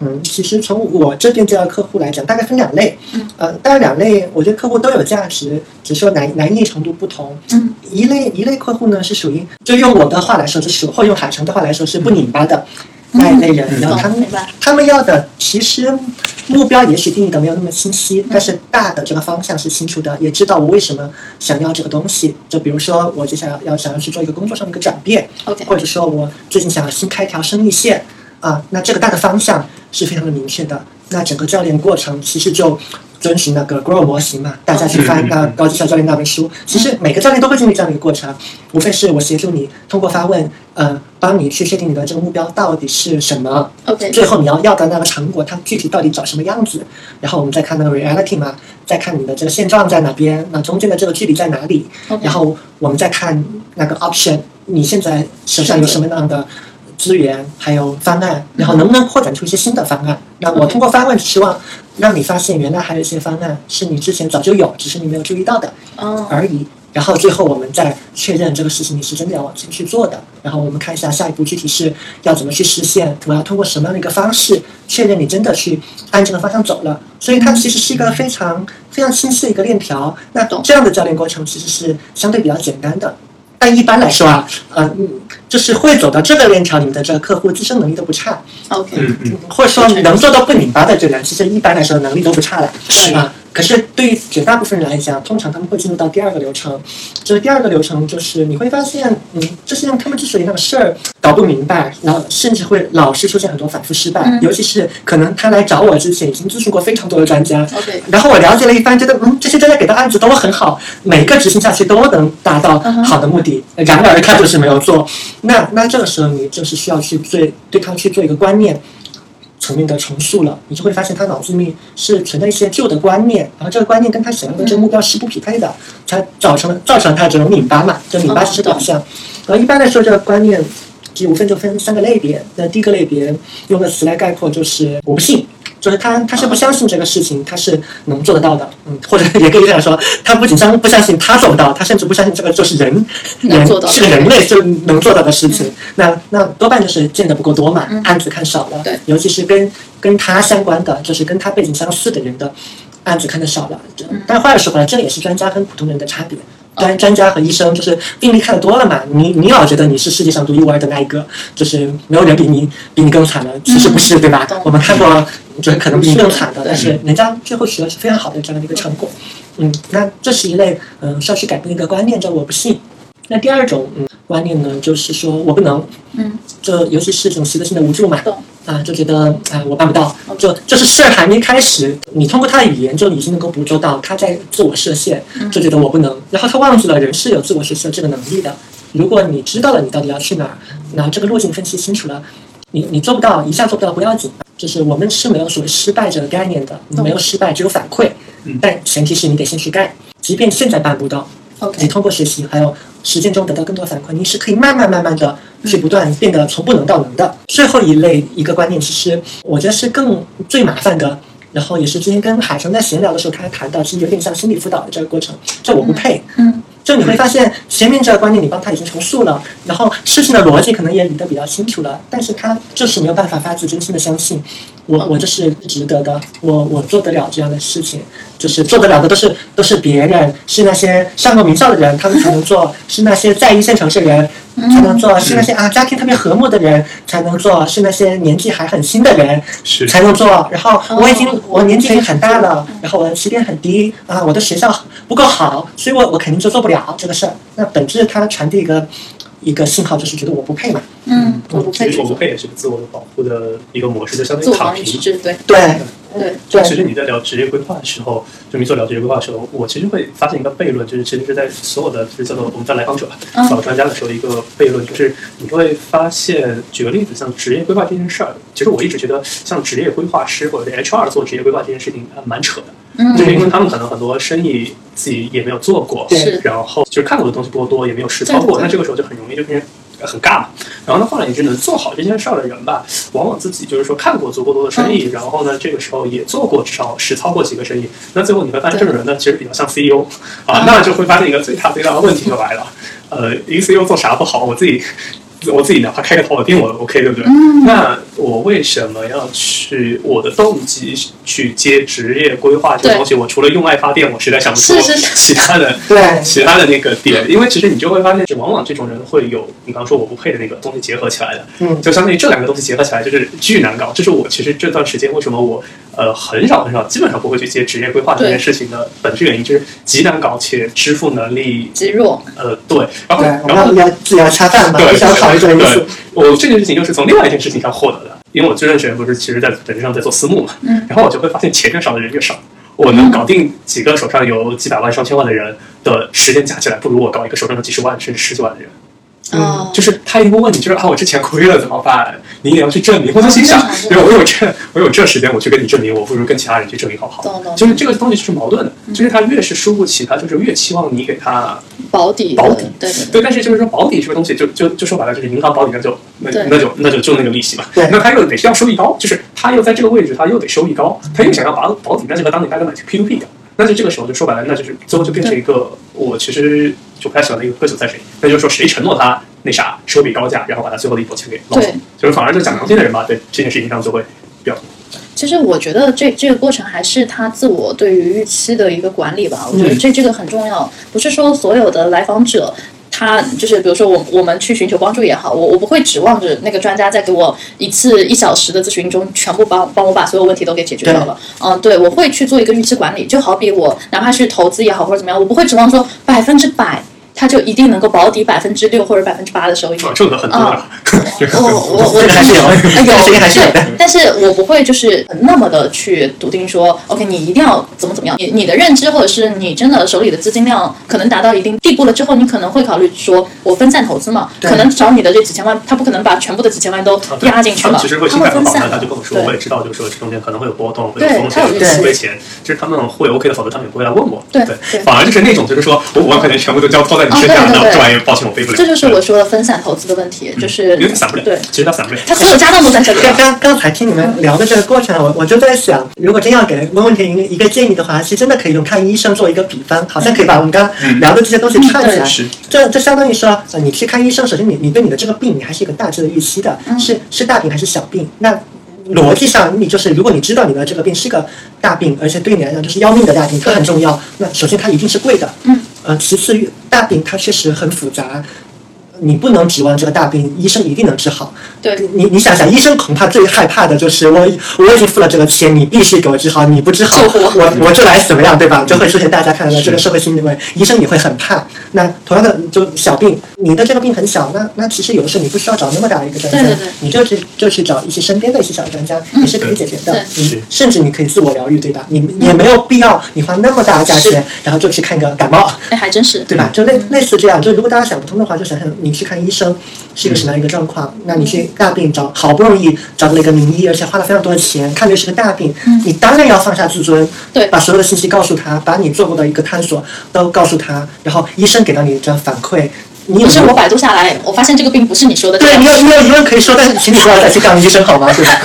嗯，其实从我这边接到客户来讲，大概分两类。嗯，呃，当然两类，我觉得客户都有价值，只是说难难易程度不同。嗯，一类一类客户呢是属于，就用我的话来说，就是或用海城的话来说是不拧巴的那一类人。然后他们他们要的其实目标也许定义的没有那么清晰，但是大的这个方向是清楚的，也知道我为什么想要这个东西。就比如说我接下来要想要去做一个工作上的一个转变，OK，或者说我最近想要新开一条生意线。啊，那这个大的方向是非常的明确的。那整个教练过程其实就遵循那个 Grow 模型嘛，大家去翻那高绩效教练那本书。其实每个教练都会经历这样的一个过程，无非是我协助你通过发问，呃，帮你去确定你的这个目标到底是什么。OK。最后你要要的那个成果，它具体到底长什么样子？然后我们再看那个 Reality 嘛，再看你的这个现状在哪边，那中间的这个距离在哪里？然后我们再看那个 Option，你现在手上有什么样的？资源还有方案，然后能不能扩展出一些新的方案？那我通过发问，希望让你发现原来还有一些方案是你之前早就有，只是你没有注意到的而已。然后最后我们再确认这个事情你是真的要往前去做的。然后我们看一下下一步具体是要怎么去实现，我要通过什么样的一个方式确认你真的去按这个方向走了。所以它其实是一个非常非常清晰的一个链条。那这样的教练过程其实是相对比较简单的。但一般来说啊，呃，就是会走到这个链条里面的这个客户，自身能力都不差。OK，或者说能做到不拧巴的这人，其实一般来说能力都不差的，是。吧？可是对于绝大部分人来讲，通常他们会进入到第二个流程。就是第二个流程就是你会发现，嗯，这些人他们之所以那个事儿搞不明白，然后甚至会老是出现很多反复失败，尤其是可能他来找我之前已经咨询过非常多的专家。OK，然后我了解了一番，觉得嗯，这些专家给的案子都很好，每个执行下去都能达到好的目的，然而他就是没有做。那那这个时候你就是需要去对对他去做一个观念。层面的重塑了，你就会发现他脑子里面是存在一些旧的观念，然后这个观念跟他想要的这个目标是不匹配的，才造成了造成他这种拧巴嘛，就拧巴是导向。然后一般来说，这个观念，无非就分三个类别。那第一个类别用个词来概括就是我不信。就是他，他是不相信这个事情他是能做得到的，嗯，或者也可以这样说，他不仅相不相信他做不到，他甚至不相信这个就是人人是个人类就能做到的事情。那那多半就是见的不够多嘛，案子看少了，对，尤其是跟跟他相关的，就是跟他背景相似的人的案子看的少了。但话又说回来，这也是专家跟普通人的差别。专专家和医生就是病例看的多了嘛，你你老觉得你是世界上独一无二的那一个，就是没有人比你比你更惨的，其实不是，对吧？我们看过，就是可能比你更惨的，但是人家最后取得是非常好的这样的一个成果。嗯，那这是一类嗯需要去改变的一个观念，叫我不信。那第二种嗯观念呢，就是说我不能，嗯，这尤其是这种习得性的无助嘛。啊，就觉得啊，我办不到，就就是事儿还没开始，你通过他的语言就已经能够捕捉到他在自我设限，就觉得我不能，然后他忘记了人是有自我设限这个能力的。如果你知道了你到底要去哪儿，那这个路径分析清楚了，你你做不到一下做不到不要紧，就是我们是没有所谓失败这个概念的，你没有失败只有反馈，但前提是你得先去干，即便现在办不到，你通过学习还有实践中得到更多反馈，你是可以慢慢慢慢的。去不断变得从不能到能的最后一类一个观念，其实我觉得是更最麻烦的。然后也是之前跟海城在闲聊的时候，他还谈到，其实有点像心理辅导的这个过程。这我不配，嗯，就你会发现前面这个观念你帮他已经重塑了，然后事情的逻辑可能也理得比较清楚了，但是他就是没有办法发自真心的相信。我我这是值得的，我我做得了这样的事情，就是做得了的都是都是别人，是那些上过名校的人，他们才能做；是那些在一线城市人才能做；是那些啊家庭特别和睦的人才能做；是那些年纪还很轻的人才能做。然后我已经我年纪已经很大了，然后我的起点很低啊，我的学校不够好，所以我我肯定就做不了这个事儿。那本质它传递一个。一个信号就是觉得我不配嘛，嗯，我不配，我不配也是个自我的保护的一个模式，就相当于躺平，对对，对，就其实你在聊职业规划的时候，就你做聊职业规划的时候，我其实会发现一个悖论，就是其实是在所有的就是叫做我们叫来访者吧，嗯。找专家的时候一个悖论，就是你会发现，举个例子，像职业规划这件事儿，其实我一直觉得像职业规划师或者是 HR 做职业规划这件事情还蛮扯的。嗯。就是因为他们可能很多生意自己也没有做过，然后就是看过的东西不够多，也没有实操过，对对对那这个时候就很容易就变成呃很尬嘛。然后呢，后来也只能做好这件事儿的人吧，往往自己就是说看过足够多的生意，然后呢，这个时候也做过至少实操过几个生意，那最后你会发现这种人呢，其实比较像 CEO 啊，那就会发现一个最大最大的问题就来了，呃，一个 CEO 做啥不好，我自己。我自己哪怕开个淘宝店，我都 OK，对不对？那我为什么要去？我的动机去接职业规划这个东西，我除了用爱发电，我实在想不出其他的 对其他的那个点，因为其实你就会发现，就往往这种人会有你刚刚说我不配的那个东西结合起来的，嗯就相当于这两个东西结合起来就是巨难搞。这是我其实这段时间为什么我呃很少很少，基本上不会去接职业规划这件事情的本质原因，就是极难搞且支付能力极弱，呃对，然后然后们要要自己要恰饭嘛，对不想考虑这个因对素。，我这件事情又是从另外一件事情上获得的，因为我这段时间不是其实在本质上在做私募嘛，嗯然后我就会发现钱越少的人越少。我能搞定几个手上有几百万、上千万的人的时间加起来，不如我搞一个手上有几十万甚至十几万的人。哦，就是他一个问你就是啊，我之前亏了怎么办？你也要去证明。我就心想正常，因为我有这我有这时间，我去跟你证明，我不如跟其他人去证明好不好？就是这个东西就是矛盾的，就是他越是输不起，他就是越期望你给他保底保底对对对，但是就是说保底这个东西就，就就说白了，就是银行保底，那就那那就那就就那个利息嘛。对那他又得要收益高，就是他又在这个位置，他又得收益高，他又想要保保底，那就和当年大家买 P to P 一样。那就这个时候就说白了，那就是最后就变成一个我其实就不太喜欢的一个割韭菜谁，那就是说谁承诺他那啥收笔高价，然后把他最后的一波钱给捞走对，就是反而就讲良心的人吧，对这件事情上就会比较其实我觉得这这个过程还是他自我对于预期的一个管理吧。我觉得嗯这这个很重要，不是说所有的来访者。他就是，比如说我我们去寻求帮助也好，我我不会指望着那个专家在给我一次一小时的咨询中全部帮帮我把所有问题都给解决掉了。嗯，对，我会去做一个预期管理，就好比我哪怕是投资也好或者怎么样，我不会指望说百分之百他就一定能够保底百分之六或者百分之八的收益。啊，这个很多了。我我我有哎这个声音还是有对，但是我不会就是那么的去笃定说，OK，你一定要怎么怎么样。你你的认知或者是你真的手里的资金量可能达到一定地步了之后，你可能会考虑说，我分散投资嘛，可能找你的这几千万，他不可能把全部的几千万都压进去了，他们其实会他心态很好，他就跟我说，我也知道，就是说这中间可能会有波动，会有风险，亏钱，就是他们会 OK 的，否则他们也不会来问我。对对对反而就是那种，就是说我五万块钱全部都交托在 哦对对对那这玩意儿抱歉我背不了。这就是我说的分散投资的问题，就是有点散不了，对，其实他散不了。他所有家当都在这里刚。刚刚才听你们聊的这个过程，我我就在想，如果真要给温文婷一个一个建议的话，其实真的可以用看医生做一个比方，好像可以把我们刚刚聊的这些东西串起来。这这相当于说，呃，你去看医生，首先你你对你的这个病，你还是一个大致的预期的，嗯是是大病还是小病？那逻辑上，你就是如果你知道你的这个病是个大病，而且对你来讲就是要命的大病，这很重要。那首先它一定是贵的，嗯，呃，其次大饼它确实很复杂。你不能指望这个大病医生一定能治好。对，你你想想，医生恐怕最害怕的就是我我已经付了这个钱，你必须给我治好，你不治好，我我就来怎么样，对吧？就会出现大家看到的这个社会心理问题，医生你会很怕。那同样的，就小病，你的这个病很小，那那其实有的时候你不需要找那么大的一个专家，对对对你就去就去找一些身边的一些小专家，也是可以解决的对。你甚至你可以自我疗愈，对吧？你也没有必要你花那么大的价钱，然后就去看个感冒。哎，还真是。对吧？就类类似这样，就如果大家想不通的话，就想想你去看医生是一个什么样一个状况。那你去大病找，好不容易找到了一个名医，而且花了非常多的钱，看的是个大病，你当然要放下自尊，对把所有的信息告诉他，把你做过的一个探索都告诉他，然后医生给到你这样反馈，你有不是我百度下来，我发现这个病不是你说的对你。有你有疑问可以说，但是请你不要再去看医生好吗？对吧？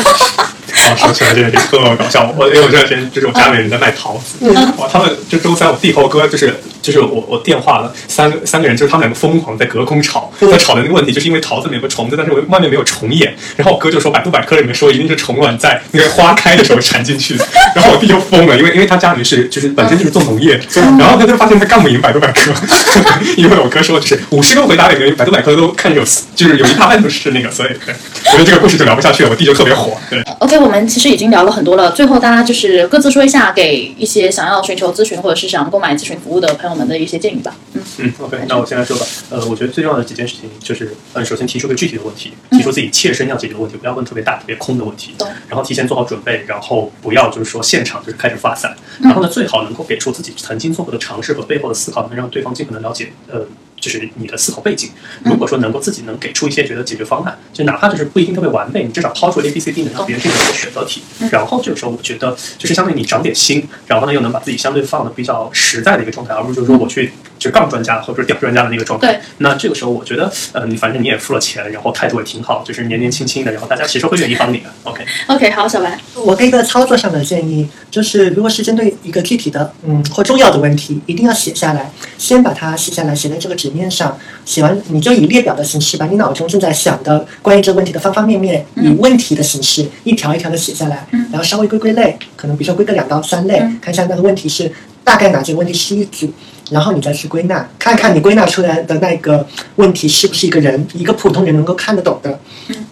啊，说起来这个就特别搞笑。我因为我这段时间就是我家里人在卖桃子，哇，他们就周三我弟和我哥就是就是我我电话了三个三个人，就是他们两个疯狂在隔空吵，在吵的那个问题就是因为桃子里面有个虫子，但是我外面没有虫眼，然后我哥就说百度百科里面说一定是虫卵在那个花开的时候产进去的，然后我弟就疯了，因为因为他家里面是就是本身就是做农业，然后他就发现他干不赢百度百科，因为我哥说就是五十个回答里面百度百科都看有就是有一大半都是那个，所以对，我觉得这个故事就聊不下去了，我弟就特别火，对。OK，我们其实已经聊了很多了，最后大家就是各自说一下，给一些想要寻求咨询或者是想要购买咨询服务的朋友们的一些建议吧。嗯嗯，OK，那我先来说吧。呃，我觉得最重要的几件事情就是，呃，首先提出个具体的问题，提出自己切身要解决的问题，不要问特别大、特别空的问题。然后提前做好准备，然后不要就是说现场就是开始发散。然后呢，最好能够给出自己曾经做过的尝试和背后的思考，能让对方尽可能了解，呃。就是你的思考背景，如果说能够自己能给出一些觉得解决方案，就哪怕就是不一定特别完美，你至少抛出 A B C D 能让别人定一个选择题，然后这个时候我觉得就是相对你长点心，然后呢又能把自己相对放的比较实在的一个状态，而不是就是说我去。就杠专家或者屌专家的那个状态，那这个时候我觉得，呃，你反正你也付了钱，然后态度也挺好，就是年年轻轻的，然后大家其实会愿意帮你的。OK，OK，好，小白，我给一个操作上的建议，就是如果是针对一个具体的，嗯，或重要的问题，一定要写下来，先把它写下来，写在这个纸面上，写完你就以列表的形式，把你脑中正在想的关于这个问题的方方面面，以问题的形式一条一条的写下来，然后稍微归归类，可能比如说归个两到三类，看一下那个问题是大概哪些问题是一组。然后你再去归纳，看看你归纳出来的那个问题是不是一个人一个普通人能够看得懂的。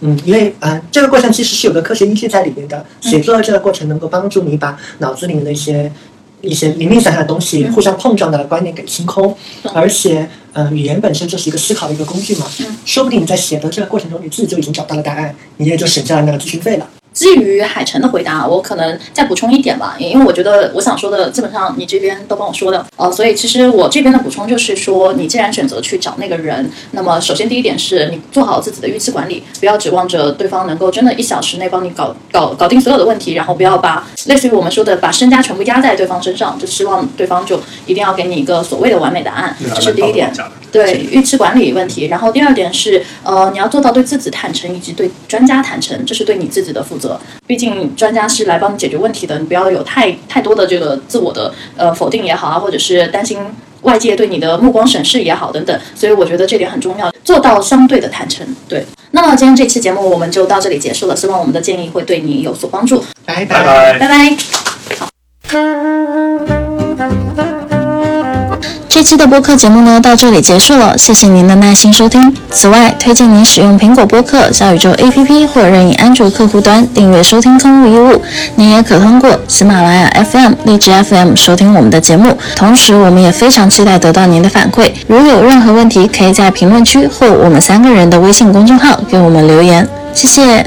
嗯，因为啊，这个过程其实是有个科学依据在里面的。写作的这个过程能够帮助你把脑子里面的一些一些零零散散的东西、互相碰撞的观念给清空。而且，嗯，语言本身就是一个思考的一个工具嘛。说不定你在写的这个过程中，你自己就已经找到了答案，你也就省下了那个咨询费了。基于海晨的回答，我可能再补充一点吧，因为我觉得我想说的基本上你这边都帮我说的，呃，所以其实我这边的补充就是说，你既然选择去找那个人，那么首先第一点是你做好自己的预期管理，不要指望着对方能够真的一小时内帮你搞搞搞定所有的问题，然后不要把类似于我们说的把身家全部压在对方身上，就希望对方就一定要给你一个所谓的完美答案，这是第一点。对预期管理问题，然后第二点是，呃，你要做到对自己坦诚，以及对专家坦诚，这是对你自己的负责。毕竟专家是来帮你解决问题的，你不要有太太多的这个自我的呃否定也好啊，或者是担心外界对你的目光审视也好等等。所以我觉得这点很重要，做到相对的坦诚。对，那么今天这期节目我们就到这里结束了，希望我们的建议会对你有所帮助。拜拜拜拜，好。这期的播客节目呢，到这里结束了，谢谢您的耐心收听。此外，推荐您使用苹果播客、小宇宙 APP 或任意安卓客户端订阅收听《空无一物》。您也可通过喜马拉雅 FM、荔枝 FM 收听我们的节目。同时，我们也非常期待得到您的反馈。如有任何问题，可以在评论区或我们三个人的微信公众号给我们留言。谢谢。